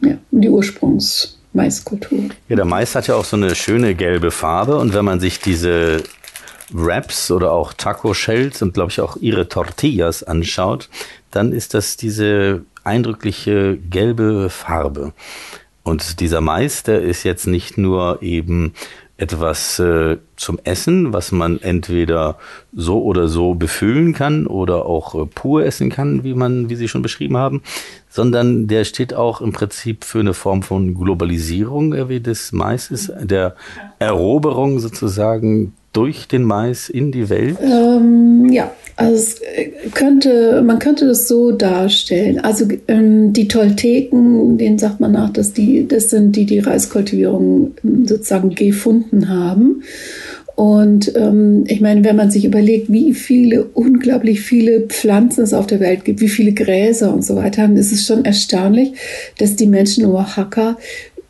ja, die Ursprungs Maiskultur. Ja, der Mais hat ja auch so eine schöne gelbe Farbe und wenn man sich diese Wraps oder auch Taco Shells und glaube ich auch ihre Tortillas anschaut, dann ist das diese eindrückliche gelbe Farbe. Und dieser Mais, der ist jetzt nicht nur eben etwas äh, zum Essen, was man entweder so oder so befüllen kann oder auch äh, pur essen kann, wie man, wie Sie schon beschrieben haben, sondern der steht auch im Prinzip für eine Form von Globalisierung äh, wie des Maises, der Eroberung sozusagen durch den Mais in die Welt? Ähm, ja, also könnte, man könnte das so darstellen. Also ähm, die Tolteken, denen sagt man nach, dass die, das sind die, die Reiskultivierung ähm, sozusagen gefunden haben. Und ähm, ich meine, wenn man sich überlegt, wie viele, unglaublich viele Pflanzen es auf der Welt gibt, wie viele Gräser und so weiter, dann ist es schon erstaunlich, dass die Menschen Oaxaca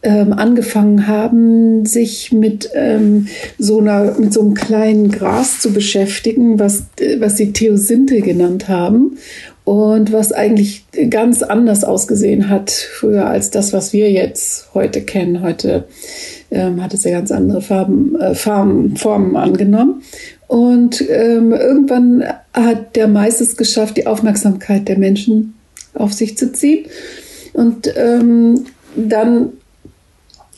ähm, angefangen haben, sich mit ähm, so einer, mit so einem kleinen Gras zu beschäftigen, was, was sie Theosinte genannt haben und was eigentlich ganz anders ausgesehen hat früher als das, was wir jetzt heute kennen. Heute ähm, hat es ja ganz andere Farben, äh, Farben, Formen angenommen. Und ähm, irgendwann hat der Mais es geschafft, die Aufmerksamkeit der Menschen auf sich zu ziehen. Und ähm, dann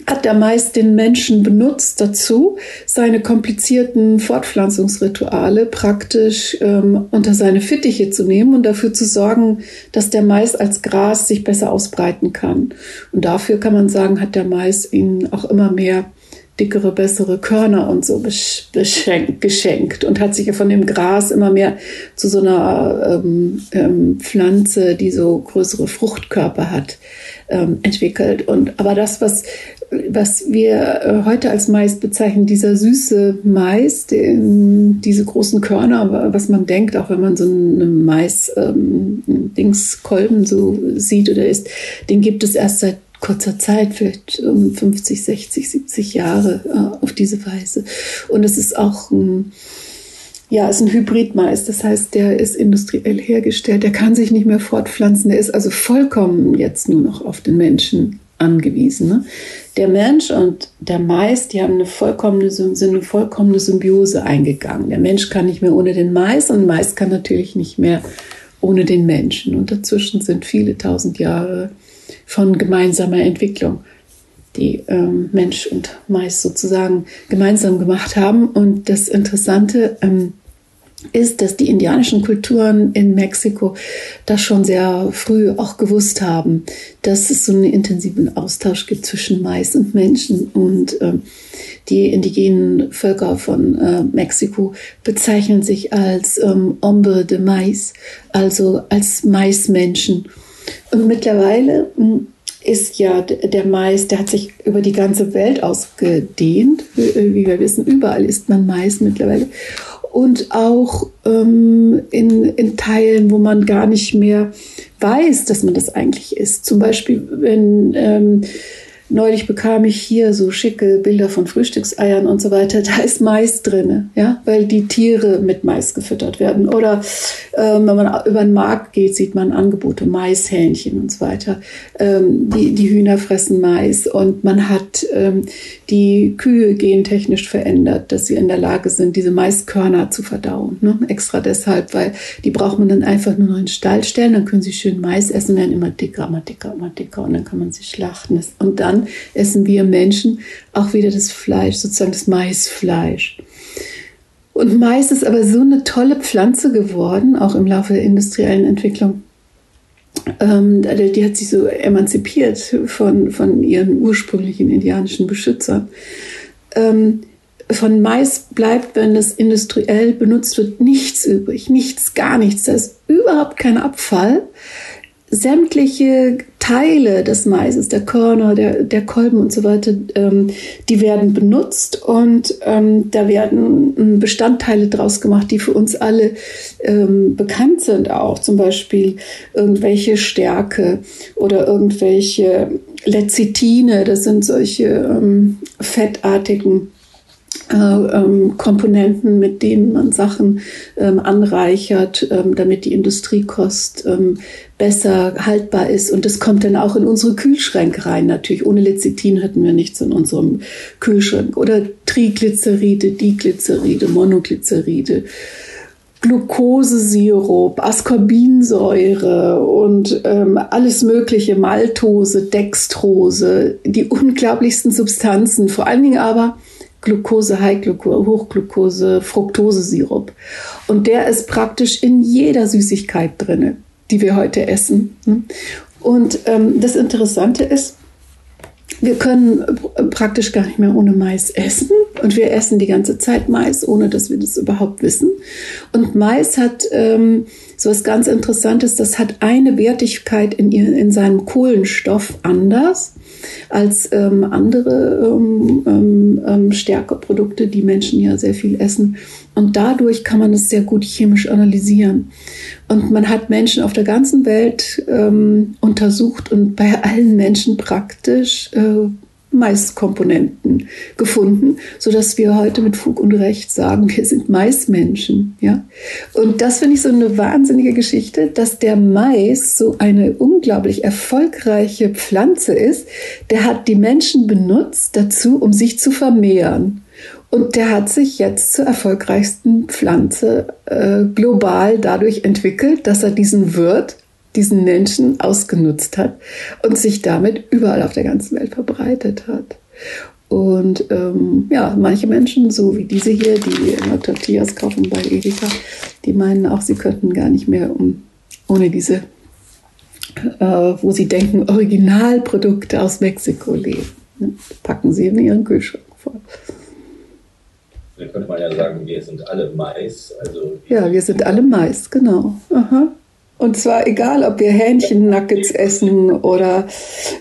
hat der Mais den Menschen benutzt dazu, seine komplizierten Fortpflanzungsrituale praktisch ähm, unter seine Fittiche zu nehmen und dafür zu sorgen, dass der Mais als Gras sich besser ausbreiten kann. Und dafür kann man sagen, hat der Mais ihnen auch immer mehr dickere, bessere Körner und so beschenkt, geschenkt und hat sich ja von dem Gras immer mehr zu so einer ähm, ähm, Pflanze, die so größere Fruchtkörper hat, ähm, entwickelt. Und aber das, was was wir äh, heute als Mais bezeichnen, dieser süße Mais, den, diese großen Körner, was man denkt, auch wenn man so einen Mais-Dingskolben ähm, so sieht oder isst, den gibt es erst seit kurzer Zeit, vielleicht 50, 60, 70 Jahre äh, auf diese Weise. Und es ist auch ein, ja, ist ein Hybridmais, das heißt, der ist industriell hergestellt, der kann sich nicht mehr fortpflanzen, der ist also vollkommen jetzt nur noch auf den Menschen angewiesen. Ne? Der Mensch und der Mais, die haben eine vollkommene, sind eine vollkommene Symbiose eingegangen. Der Mensch kann nicht mehr ohne den Mais und Mais kann natürlich nicht mehr ohne den Menschen. Und dazwischen sind viele tausend Jahre von gemeinsamer Entwicklung, die ähm, Mensch und Mais sozusagen gemeinsam gemacht haben. Und das Interessante, ähm, ist, dass die indianischen Kulturen in Mexiko das schon sehr früh auch gewusst haben, dass es so einen intensiven Austausch gibt zwischen Mais und Menschen. Und äh, die indigenen Völker von äh, Mexiko bezeichnen sich als ähm, Hombre de Mais, also als Maismenschen. Und mittlerweile hm, ist ja der Mais, der hat sich über die ganze Welt ausgedehnt. Wie wir wissen, überall isst man Mais mittlerweile und auch ähm, in, in Teilen, wo man gar nicht mehr weiß, dass man das eigentlich ist. Zum Beispiel, wenn ähm, Neulich bekam ich hier so schicke Bilder von Frühstückseiern und so weiter. Da ist Mais drin, ja, weil die Tiere mit Mais gefüttert werden. Oder ähm, wenn man über den Markt geht, sieht man Angebote, Maishähnchen und so weiter. Ähm, die, die Hühner fressen Mais und man hat ähm, die Kühe gentechnisch verändert, dass sie in der Lage sind, diese Maiskörner zu verdauen. Ne? Extra deshalb, weil die braucht man dann einfach nur noch in den Stall stellen, dann können sie schön Mais essen, werden immer dicker, immer dicker, immer dicker und dann kann man sie schlachten. Und dann essen wir Menschen auch wieder das Fleisch, sozusagen das Maisfleisch. Und Mais ist aber so eine tolle Pflanze geworden, auch im Laufe der industriellen Entwicklung. Ähm, die hat sich so emanzipiert von, von ihren ursprünglichen indianischen Beschützern. Ähm, von Mais bleibt, wenn es industriell benutzt wird, nichts übrig, nichts, gar nichts. Da ist überhaupt kein Abfall sämtliche Teile des Maises, der Körner, der, der Kolben und so weiter, ähm, die werden benutzt und ähm, da werden ähm, Bestandteile draus gemacht, die für uns alle ähm, bekannt sind auch. Zum Beispiel irgendwelche Stärke oder irgendwelche Lecithine, das sind solche ähm, fettartigen äh, ähm, Komponenten, mit denen man Sachen ähm, anreichert, ähm, damit die Industriekost besser haltbar ist. Und das kommt dann auch in unsere Kühlschränke rein. Natürlich, ohne Lecithin hätten wir nichts in unserem Kühlschrank. Oder Triglyceride, Diglyceride, Monoglyceride. Glukosesirup, Ascorbinsäure und ähm, alles mögliche, Maltose, Dextrose, die unglaublichsten Substanzen, vor allen Dingen aber Glucose, High-Glucose, Hochglucose, Fructosesirup. Und der ist praktisch in jeder Süßigkeit drinne, die wir heute essen. Und ähm, das Interessante ist, wir können praktisch gar nicht mehr ohne Mais essen und wir essen die ganze Zeit Mais, ohne dass wir das überhaupt wissen. Und Mais hat ähm, so was ganz Interessantes, das hat eine Wertigkeit in, ihr, in seinem Kohlenstoff anders als ähm, andere ähm, ähm, ähm, Stärkeprodukte, die Menschen ja sehr viel essen. Und dadurch kann man es sehr gut chemisch analysieren. Und man hat Menschen auf der ganzen Welt ähm, untersucht und bei allen Menschen praktisch äh, Maiskomponenten gefunden, so dass wir heute mit Fug und Recht sagen, wir sind Maismenschen, ja. Und das finde ich so eine wahnsinnige Geschichte, dass der Mais so eine unglaublich erfolgreiche Pflanze ist. Der hat die Menschen benutzt dazu, um sich zu vermehren. Und der hat sich jetzt zur erfolgreichsten Pflanze äh, global dadurch entwickelt, dass er diesen Wirt diesen Menschen ausgenutzt hat und sich damit überall auf der ganzen Welt verbreitet hat. Und ähm, ja, manche Menschen, so wie diese hier, die immer Tortillas kaufen bei Edeka, die meinen auch, sie könnten gar nicht mehr um, ohne diese, äh, wo sie denken, Originalprodukte aus Mexiko leben. Ne? Packen sie in ihren Kühlschrank voll. Dann könnte man ja sagen, wir sind alle Mais. Also ja, wir sind alle Mais, genau. Aha. Und zwar egal, ob wir Hähnchen-Nuggets essen oder,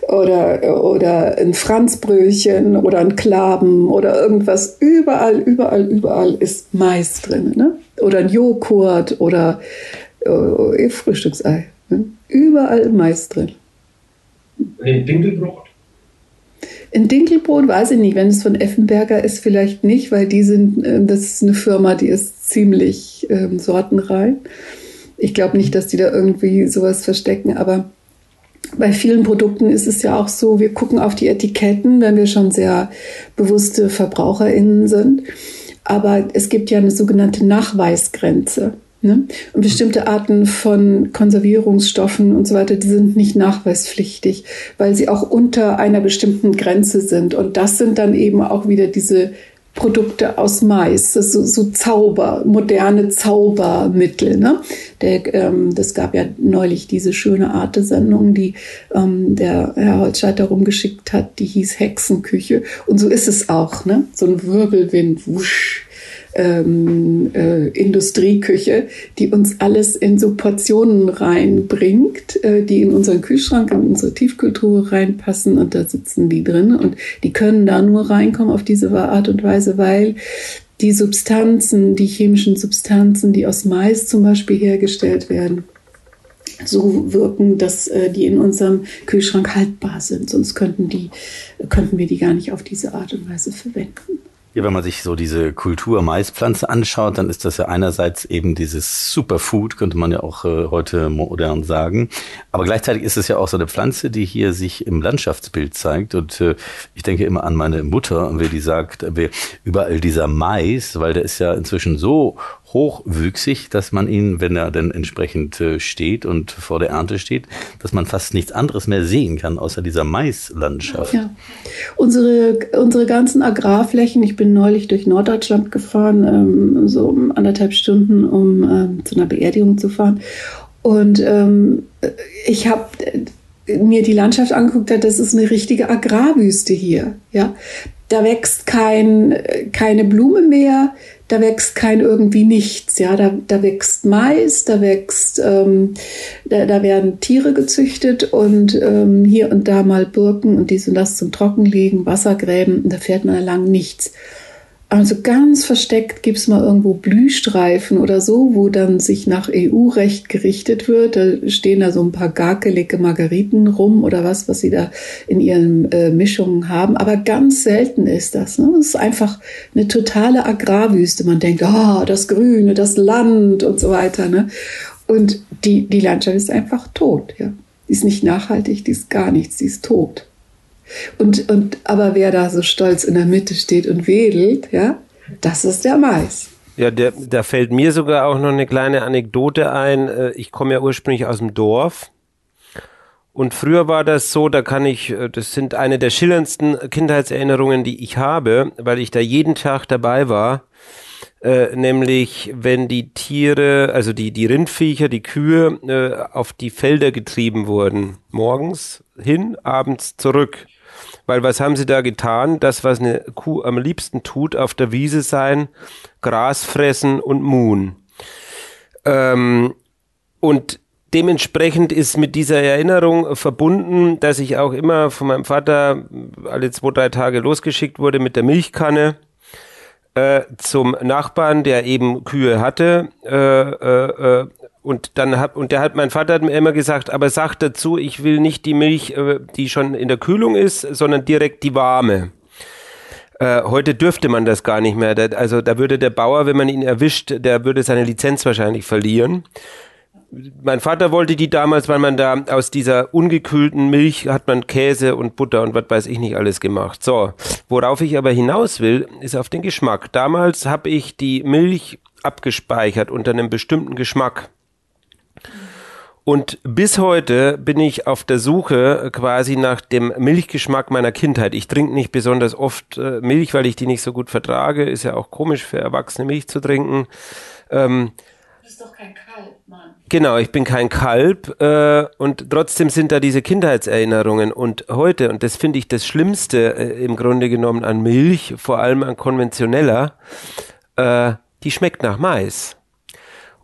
oder, oder ein Franzbrötchen oder ein Klaben oder irgendwas. Überall, überall, überall ist Mais drin. Ne? Oder ein Joghurt oder äh, Frühstücksei. Ne? Überall Mais drin. in Dinkelbrot. In Dinkelbrot weiß ich nicht, wenn es von Effenberger ist, vielleicht nicht, weil die sind, äh, das ist eine Firma, die ist ziemlich ähm, sortenrein. Ich glaube nicht, dass die da irgendwie sowas verstecken, aber bei vielen Produkten ist es ja auch so, wir gucken auf die Etiketten, wenn wir schon sehr bewusste VerbraucherInnen sind. Aber es gibt ja eine sogenannte Nachweisgrenze. Ne? Und bestimmte Arten von Konservierungsstoffen und so weiter, die sind nicht nachweispflichtig, weil sie auch unter einer bestimmten Grenze sind. Und das sind dann eben auch wieder diese Produkte aus Mais, das so, so Zauber, moderne Zaubermittel. Ne? Der, ähm, das gab ja neulich diese schöne Arte-Sendung, die ähm, der Herr Holzscheiter rumgeschickt hat, die hieß Hexenküche. Und so ist es auch, ne? So ein Wirbelwind, wusch ähm, äh, Industrieküche, die uns alles in so Portionen reinbringt, äh, die in unseren Kühlschrank, in unsere Tiefkultur reinpassen und da sitzen die drin und die können da nur reinkommen auf diese Art und Weise, weil die Substanzen, die chemischen Substanzen, die aus Mais zum Beispiel hergestellt werden, so wirken, dass äh, die in unserem Kühlschrank haltbar sind. Sonst könnten, die, könnten wir die gar nicht auf diese Art und Weise verwenden. Ja, wenn man sich so diese Kultur Maispflanze anschaut, dann ist das ja einerseits eben dieses Superfood, könnte man ja auch äh, heute modern sagen. Aber gleichzeitig ist es ja auch so eine Pflanze, die hier sich im Landschaftsbild zeigt. Und äh, ich denke immer an meine Mutter, wie die sagt, wie überall dieser Mais, weil der ist ja inzwischen so hochwüchsig, dass man ihn, wenn er denn entsprechend äh, steht und vor der Ernte steht, dass man fast nichts anderes mehr sehen kann, außer dieser Maislandschaft. Ja. Unsere, unsere ganzen Agrarflächen, ich bin neulich durch Norddeutschland gefahren, ähm, so anderthalb Stunden, um ähm, zu einer Beerdigung zu fahren. Und ähm, ich habe mir die Landschaft angeguckt, das ist eine richtige Agrarwüste hier. Ja, da wächst kein, keine Blume mehr, da wächst kein irgendwie nichts. Ja, da, da wächst Mais, da wächst, ähm, da, da werden Tiere gezüchtet und ähm, hier und da mal Birken und dies und das zum Trockenlegen, Wassergräben, und da fährt man lang nichts. Also ganz versteckt gibt es mal irgendwo Blühstreifen oder so, wo dann sich nach EU-Recht gerichtet wird. Da stehen da so ein paar garkelige Margeriten rum oder was, was sie da in ihren äh, Mischungen haben. Aber ganz selten ist das. Ne? Das ist einfach eine totale Agrarwüste. Man denkt, ah, oh, das Grüne, das Land und so weiter. Ne? Und die, die Landschaft ist einfach tot. Ja? Die ist nicht nachhaltig, die ist gar nichts, die ist tot. Und, und, aber wer da so stolz in der Mitte steht und wedelt, ja, das ist der Mais. Ja, der, da fällt mir sogar auch noch eine kleine Anekdote ein. Äh, ich komme ja ursprünglich aus dem Dorf. Und früher war das so, da kann ich, äh, das sind eine der schillerndsten Kindheitserinnerungen, die ich habe, weil ich da jeden Tag dabei war. Äh, nämlich wenn die Tiere, also die, die Rindviecher, die Kühe äh, auf die Felder getrieben wurden. Morgens hin, abends zurück. Weil was haben sie da getan? Das, was eine Kuh am liebsten tut, auf der Wiese sein, Gras fressen und muhen. Ähm, und dementsprechend ist mit dieser Erinnerung verbunden, dass ich auch immer von meinem Vater alle zwei, drei Tage losgeschickt wurde mit der Milchkanne äh, zum Nachbarn, der eben Kühe hatte, äh, äh, äh und dann hab, und der hat, mein Vater hat mir immer gesagt, aber sag dazu, ich will nicht die Milch, äh, die schon in der Kühlung ist, sondern direkt die warme. Äh, heute dürfte man das gar nicht mehr. also da würde der Bauer, wenn man ihn erwischt, der würde seine Lizenz wahrscheinlich verlieren. Mein Vater wollte die damals, weil man da aus dieser ungekühlten Milch hat man Käse und Butter und was weiß ich nicht alles gemacht. So, worauf ich aber hinaus will, ist auf den Geschmack. Damals habe ich die Milch abgespeichert unter einem bestimmten Geschmack. Und bis heute bin ich auf der Suche quasi nach dem Milchgeschmack meiner Kindheit. Ich trinke nicht besonders oft äh, Milch, weil ich die nicht so gut vertrage. Ist ja auch komisch für Erwachsene Milch zu trinken. Ähm, du bist doch kein Kalb, Mann. Genau, ich bin kein Kalb äh, und trotzdem sind da diese Kindheitserinnerungen. Und heute, und das finde ich das Schlimmste äh, im Grunde genommen an Milch, vor allem an konventioneller, äh, die schmeckt nach Mais.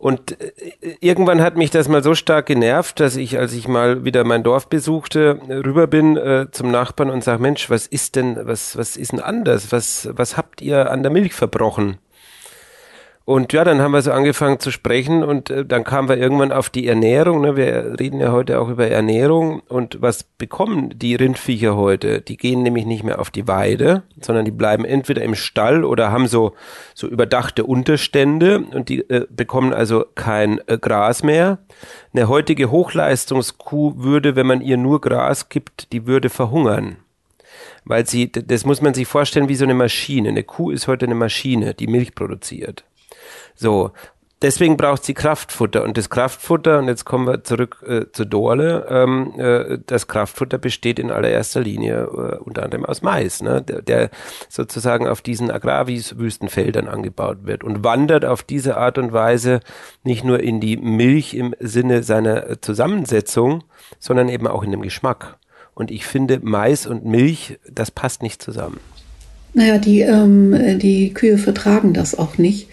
Und äh, irgendwann hat mich das mal so stark genervt, dass ich, als ich mal wieder mein Dorf besuchte, rüber bin äh, zum Nachbarn und sage, Mensch, was ist denn, was, was ist denn anders? Was, was habt ihr an der Milch verbrochen? Und ja, dann haben wir so angefangen zu sprechen und äh, dann kamen wir irgendwann auf die Ernährung. Ne? Wir reden ja heute auch über Ernährung und was bekommen die Rindviecher heute? Die gehen nämlich nicht mehr auf die Weide, sondern die bleiben entweder im Stall oder haben so so überdachte Unterstände und die äh, bekommen also kein äh, Gras mehr. Eine heutige Hochleistungskuh würde, wenn man ihr nur Gras gibt, die würde verhungern weil sie, das muss man sich vorstellen wie so eine Maschine. Eine Kuh ist heute eine Maschine, die Milch produziert. So, deswegen braucht sie Kraftfutter und das Kraftfutter, und jetzt kommen wir zurück äh, zu Dorle, ähm, äh, das Kraftfutter besteht in allererster Linie äh, unter anderem aus Mais, ne? der, der sozusagen auf diesen Agrarwüstenfeldern angebaut wird und wandert auf diese Art und Weise nicht nur in die Milch im Sinne seiner Zusammensetzung, sondern eben auch in dem Geschmack. Und ich finde, Mais und Milch, das passt nicht zusammen. Naja, die, ähm, die Kühe vertragen das auch nicht.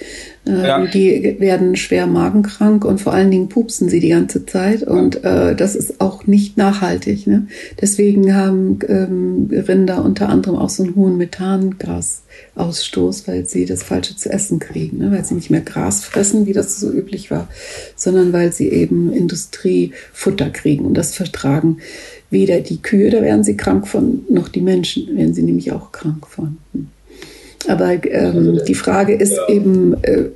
Äh, ja. Die werden schwer magenkrank und vor allen Dingen pupsen sie die ganze Zeit und äh, das ist auch nicht nachhaltig. Ne? Deswegen haben ähm, Rinder unter anderem auch so einen hohen Methangasausstoß, weil sie das Falsche zu essen kriegen, ne? weil sie nicht mehr Gras fressen, wie das so üblich war, sondern weil sie eben Industriefutter kriegen und das vertragen weder die Kühe, da werden sie krank von, noch die Menschen werden sie nämlich auch krank von. Aber ähm, die Frage ist eben, äh,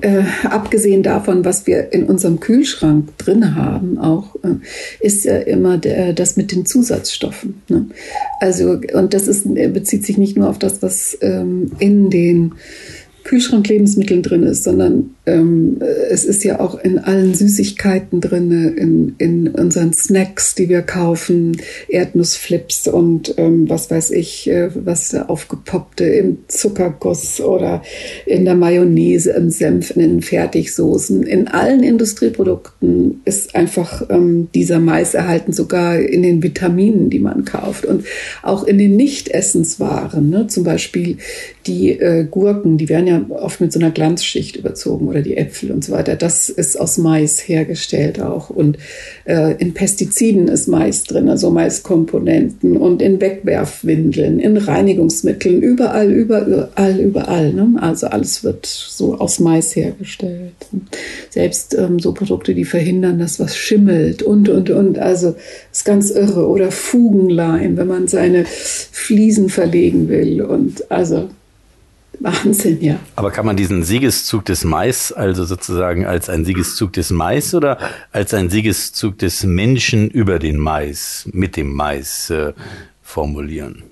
äh, abgesehen davon, was wir in unserem Kühlschrank drin haben, auch, äh, ist ja immer der, das mit den Zusatzstoffen. Ne? Also, und das ist, bezieht sich nicht nur auf das, was ähm, in den Kühlschranklebensmitteln drin ist, sondern es ist ja auch in allen Süßigkeiten drin, in, in unseren Snacks, die wir kaufen, Erdnussflips und ähm, was weiß ich, äh, was da aufgepoppte im Zuckerguss oder in der Mayonnaise, im Senf, in den Fertigsoßen. In allen Industrieprodukten ist einfach ähm, dieser Mais erhalten, sogar in den Vitaminen, die man kauft und auch in den Nicht-Essenswaren, ne? zum Beispiel die äh, Gurken, die werden ja oft mit so einer Glanzschicht überzogen oder die Äpfel und so weiter. Das ist aus Mais hergestellt auch. Und äh, in Pestiziden ist Mais drin, also Maiskomponenten und in Wegwerfwindeln, in Reinigungsmitteln, überall, überall, überall. Ne? Also alles wird so aus Mais hergestellt. Selbst ähm, so Produkte, die verhindern, dass was schimmelt und, und, und. Also ist ganz irre. Oder Fugenleim, wenn man seine Fliesen verlegen will. Und also Wahnsinn, ja. Aber kann man diesen Siegeszug des Mais also sozusagen als ein Siegeszug des Mais oder als ein Siegeszug des Menschen über den Mais, mit dem Mais äh, formulieren?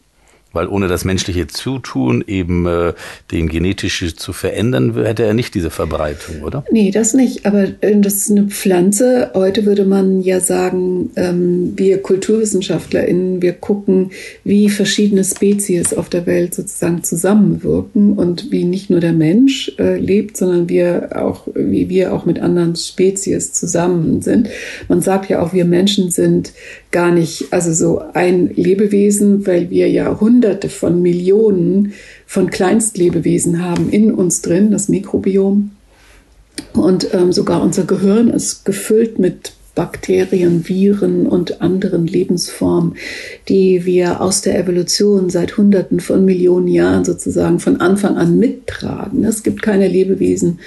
Weil ohne das menschliche Zutun eben äh, den genetische zu verändern, hätte er nicht diese Verbreitung, oder? Nee, das nicht. Aber äh, das ist eine Pflanze. Heute würde man ja sagen, ähm, wir KulturwissenschaftlerInnen, wir gucken, wie verschiedene Spezies auf der Welt sozusagen zusammenwirken und wie nicht nur der Mensch äh, lebt, sondern wir auch, wie wir auch mit anderen Spezies zusammen sind. Man sagt ja auch, wir Menschen sind gar nicht, also so ein Lebewesen, weil wir ja hunderte von Millionen von Kleinstlebewesen haben in uns drin, das Mikrobiom. Und ähm, sogar unser Gehirn ist gefüllt mit Bakterien, Viren und anderen Lebensformen, die wir aus der Evolution seit Hunderten von Millionen Jahren sozusagen von Anfang an mittragen. Es gibt keine Lebewesen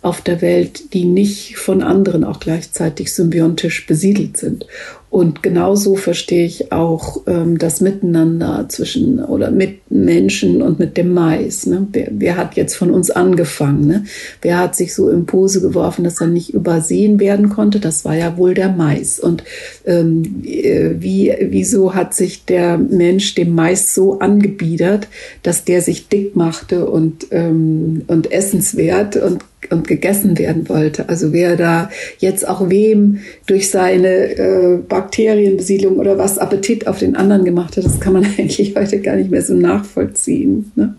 auf der Welt, die nicht von anderen auch gleichzeitig symbiontisch besiedelt sind. Und genauso verstehe ich auch ähm, das Miteinander zwischen oder mit Menschen und mit dem Mais. Ne? Wer, wer hat jetzt von uns angefangen? Ne? Wer hat sich so im Pose geworfen, dass er nicht übersehen werden konnte? Das war ja wohl der Mais. Und ähm, äh, wie, wieso hat sich der Mensch dem Mais so angebiedert, dass der sich dick machte und, ähm, und essenswert und und gegessen werden wollte. Also wer da jetzt auch wem durch seine äh, Bakterienbesiedlung oder was Appetit auf den anderen gemacht hat, das kann man eigentlich heute gar nicht mehr so nachvollziehen. Ne?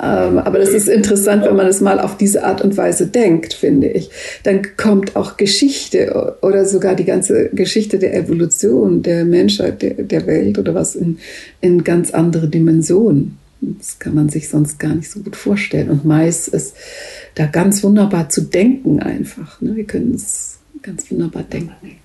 Ähm, aber das ist interessant, wenn man es mal auf diese Art und Weise denkt, finde ich. Dann kommt auch Geschichte oder sogar die ganze Geschichte der Evolution der Menschheit, der, der Welt oder was in, in ganz andere Dimensionen. Das kann man sich sonst gar nicht so gut vorstellen. Und Mais ist da ganz wunderbar zu denken einfach. Ne? Wir können es ganz wunderbar denken.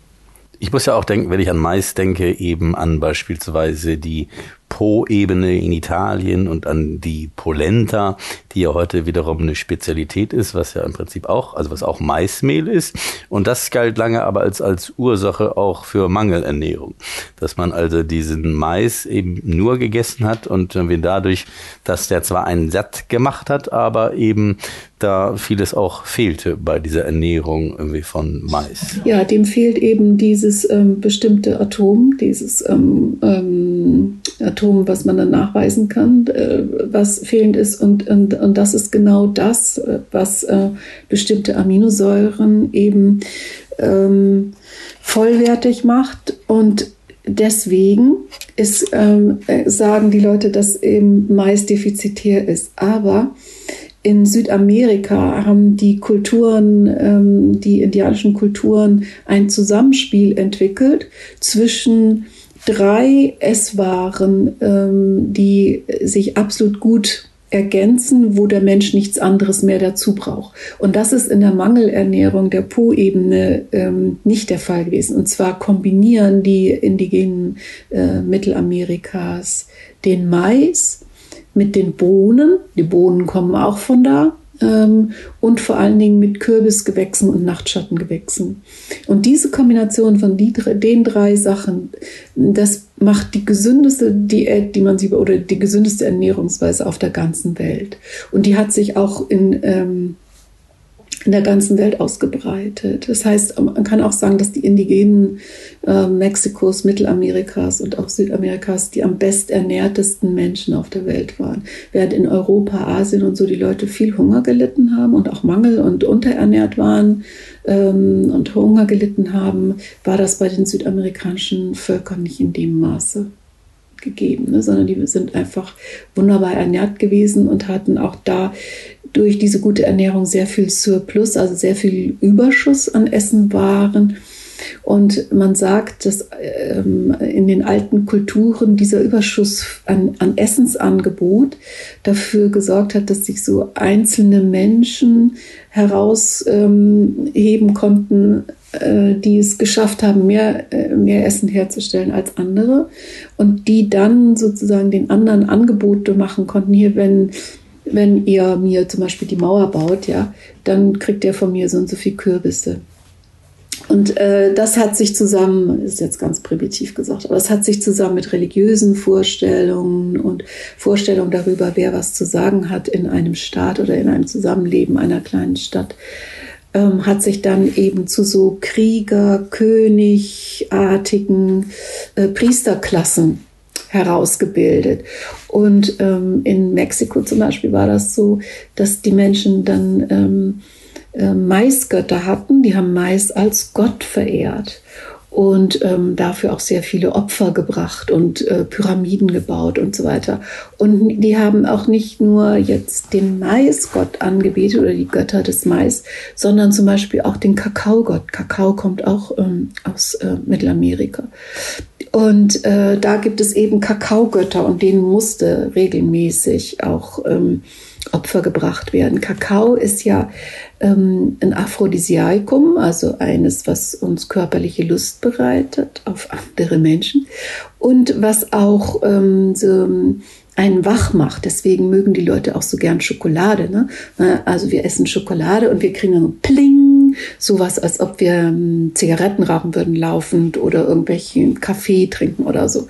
Ich muss ja auch denken, wenn ich an Mais denke, eben an beispielsweise die Po-Ebene in Italien und an die Polenta, die ja heute wiederum eine Spezialität ist, was ja im Prinzip auch, also was auch Maismehl ist. Und das galt lange aber als, als Ursache auch für Mangelernährung. Dass man also diesen Mais eben nur gegessen hat und wir dadurch, dass der zwar einen satt gemacht hat, aber eben da vieles auch fehlte bei dieser Ernährung irgendwie von Mais. Ja, dem fehlt eben dieses ähm, bestimmte Atom, dieses ähm, ähm, Atom, was man dann nachweisen kann, äh, was fehlend ist. Und, und, und das ist genau das, äh, was äh, bestimmte Aminosäuren eben ähm, vollwertig macht. Und deswegen ist, ähm, äh, sagen die Leute, dass eben Mais defizitär ist. Aber in Südamerika haben die Kulturen, ähm, die indianischen Kulturen ein Zusammenspiel entwickelt zwischen drei Esswaren, ähm, die sich absolut gut ergänzen, wo der Mensch nichts anderes mehr dazu braucht. Und das ist in der Mangelernährung der Po-Ebene ähm, nicht der Fall gewesen. Und zwar kombinieren die indigenen äh, Mittelamerikas den Mais mit den Bohnen. Die Bohnen kommen auch von da ähm, und vor allen Dingen mit Kürbisgewächsen und Nachtschattengewächsen. Und diese Kombination von die, den drei Sachen, das macht die gesündeste Diät, die man sie oder die gesündeste Ernährungsweise auf der ganzen Welt. Und die hat sich auch in ähm, in der ganzen Welt ausgebreitet. Das heißt, man kann auch sagen, dass die Indigenen äh, Mexikos, Mittelamerikas und auch Südamerikas die am besternährtesten Menschen auf der Welt waren. Während in Europa, Asien und so die Leute viel Hunger gelitten haben und auch Mangel und unterernährt waren ähm, und Hunger gelitten haben, war das bei den südamerikanischen Völkern nicht in dem Maße gegeben, ne, sondern die sind einfach wunderbar ernährt gewesen und hatten auch da durch diese gute Ernährung sehr viel Surplus, also sehr viel Überschuss an Essenwaren. Und man sagt, dass ähm, in den alten Kulturen dieser Überschuss an, an Essensangebot dafür gesorgt hat, dass sich so einzelne Menschen herausheben ähm, konnten, äh, die es geschafft haben, mehr, äh, mehr Essen herzustellen als andere und die dann sozusagen den anderen Angebote machen konnten. Hier, wenn wenn ihr mir zum Beispiel die Mauer baut, ja, dann kriegt ihr von mir so und so viel Kürbisse. Und äh, das hat sich zusammen, ist jetzt ganz primitiv gesagt, aber es hat sich zusammen mit religiösen Vorstellungen und Vorstellungen darüber, wer was zu sagen hat in einem Staat oder in einem Zusammenleben einer kleinen Stadt, ähm, hat sich dann eben zu so Krieger, Königartigen äh, Priesterklassen herausgebildet. Und ähm, in Mexiko zum Beispiel war das so, dass die Menschen dann ähm, äh, Maisgötter hatten, die haben Mais als Gott verehrt und ähm, dafür auch sehr viele Opfer gebracht und äh, Pyramiden gebaut und so weiter. Und die haben auch nicht nur jetzt den Maisgott angebetet oder die Götter des Mais, sondern zum Beispiel auch den Kakaogott. Kakao kommt auch ähm, aus äh, Mittelamerika. Und äh, da gibt es eben Kakaogötter und denen musste regelmäßig auch ähm, Opfer gebracht werden. Kakao ist ja ähm, ein Aphrodisiakum, also eines, was uns körperliche Lust bereitet auf andere Menschen und was auch ähm, so einen wach macht. Deswegen mögen die Leute auch so gern Schokolade. Ne? Also wir essen Schokolade und wir kriegen dann Pling, sowas, als ob wir ähm, Zigaretten rauchen würden laufend oder irgendwelchen Kaffee trinken oder so.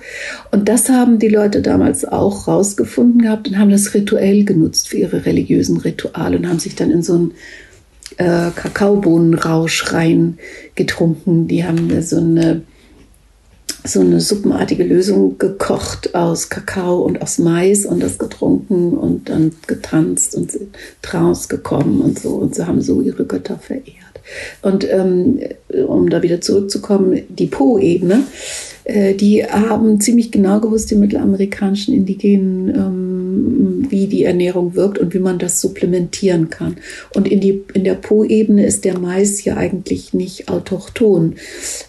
Und das haben die Leute damals auch rausgefunden gehabt und haben das rituell genutzt für ihre religiösen Rituale und haben sich dann in so ein äh, Kakaobohnenrausch rein getrunken. Die haben so eine so eine suppenartige Lösung gekocht aus Kakao und aus Mais und das getrunken und dann getanzt und sind draus gekommen und so und sie haben so ihre Götter verehrt. Und ähm, um da wieder zurückzukommen, die Po-Ebene, äh, die haben ziemlich genau gewusst, die mittelamerikanischen Indigenen, ähm, wie die Ernährung wirkt und wie man das supplementieren kann. Und in, die, in der Po-Ebene ist der Mais ja eigentlich nicht autochthon,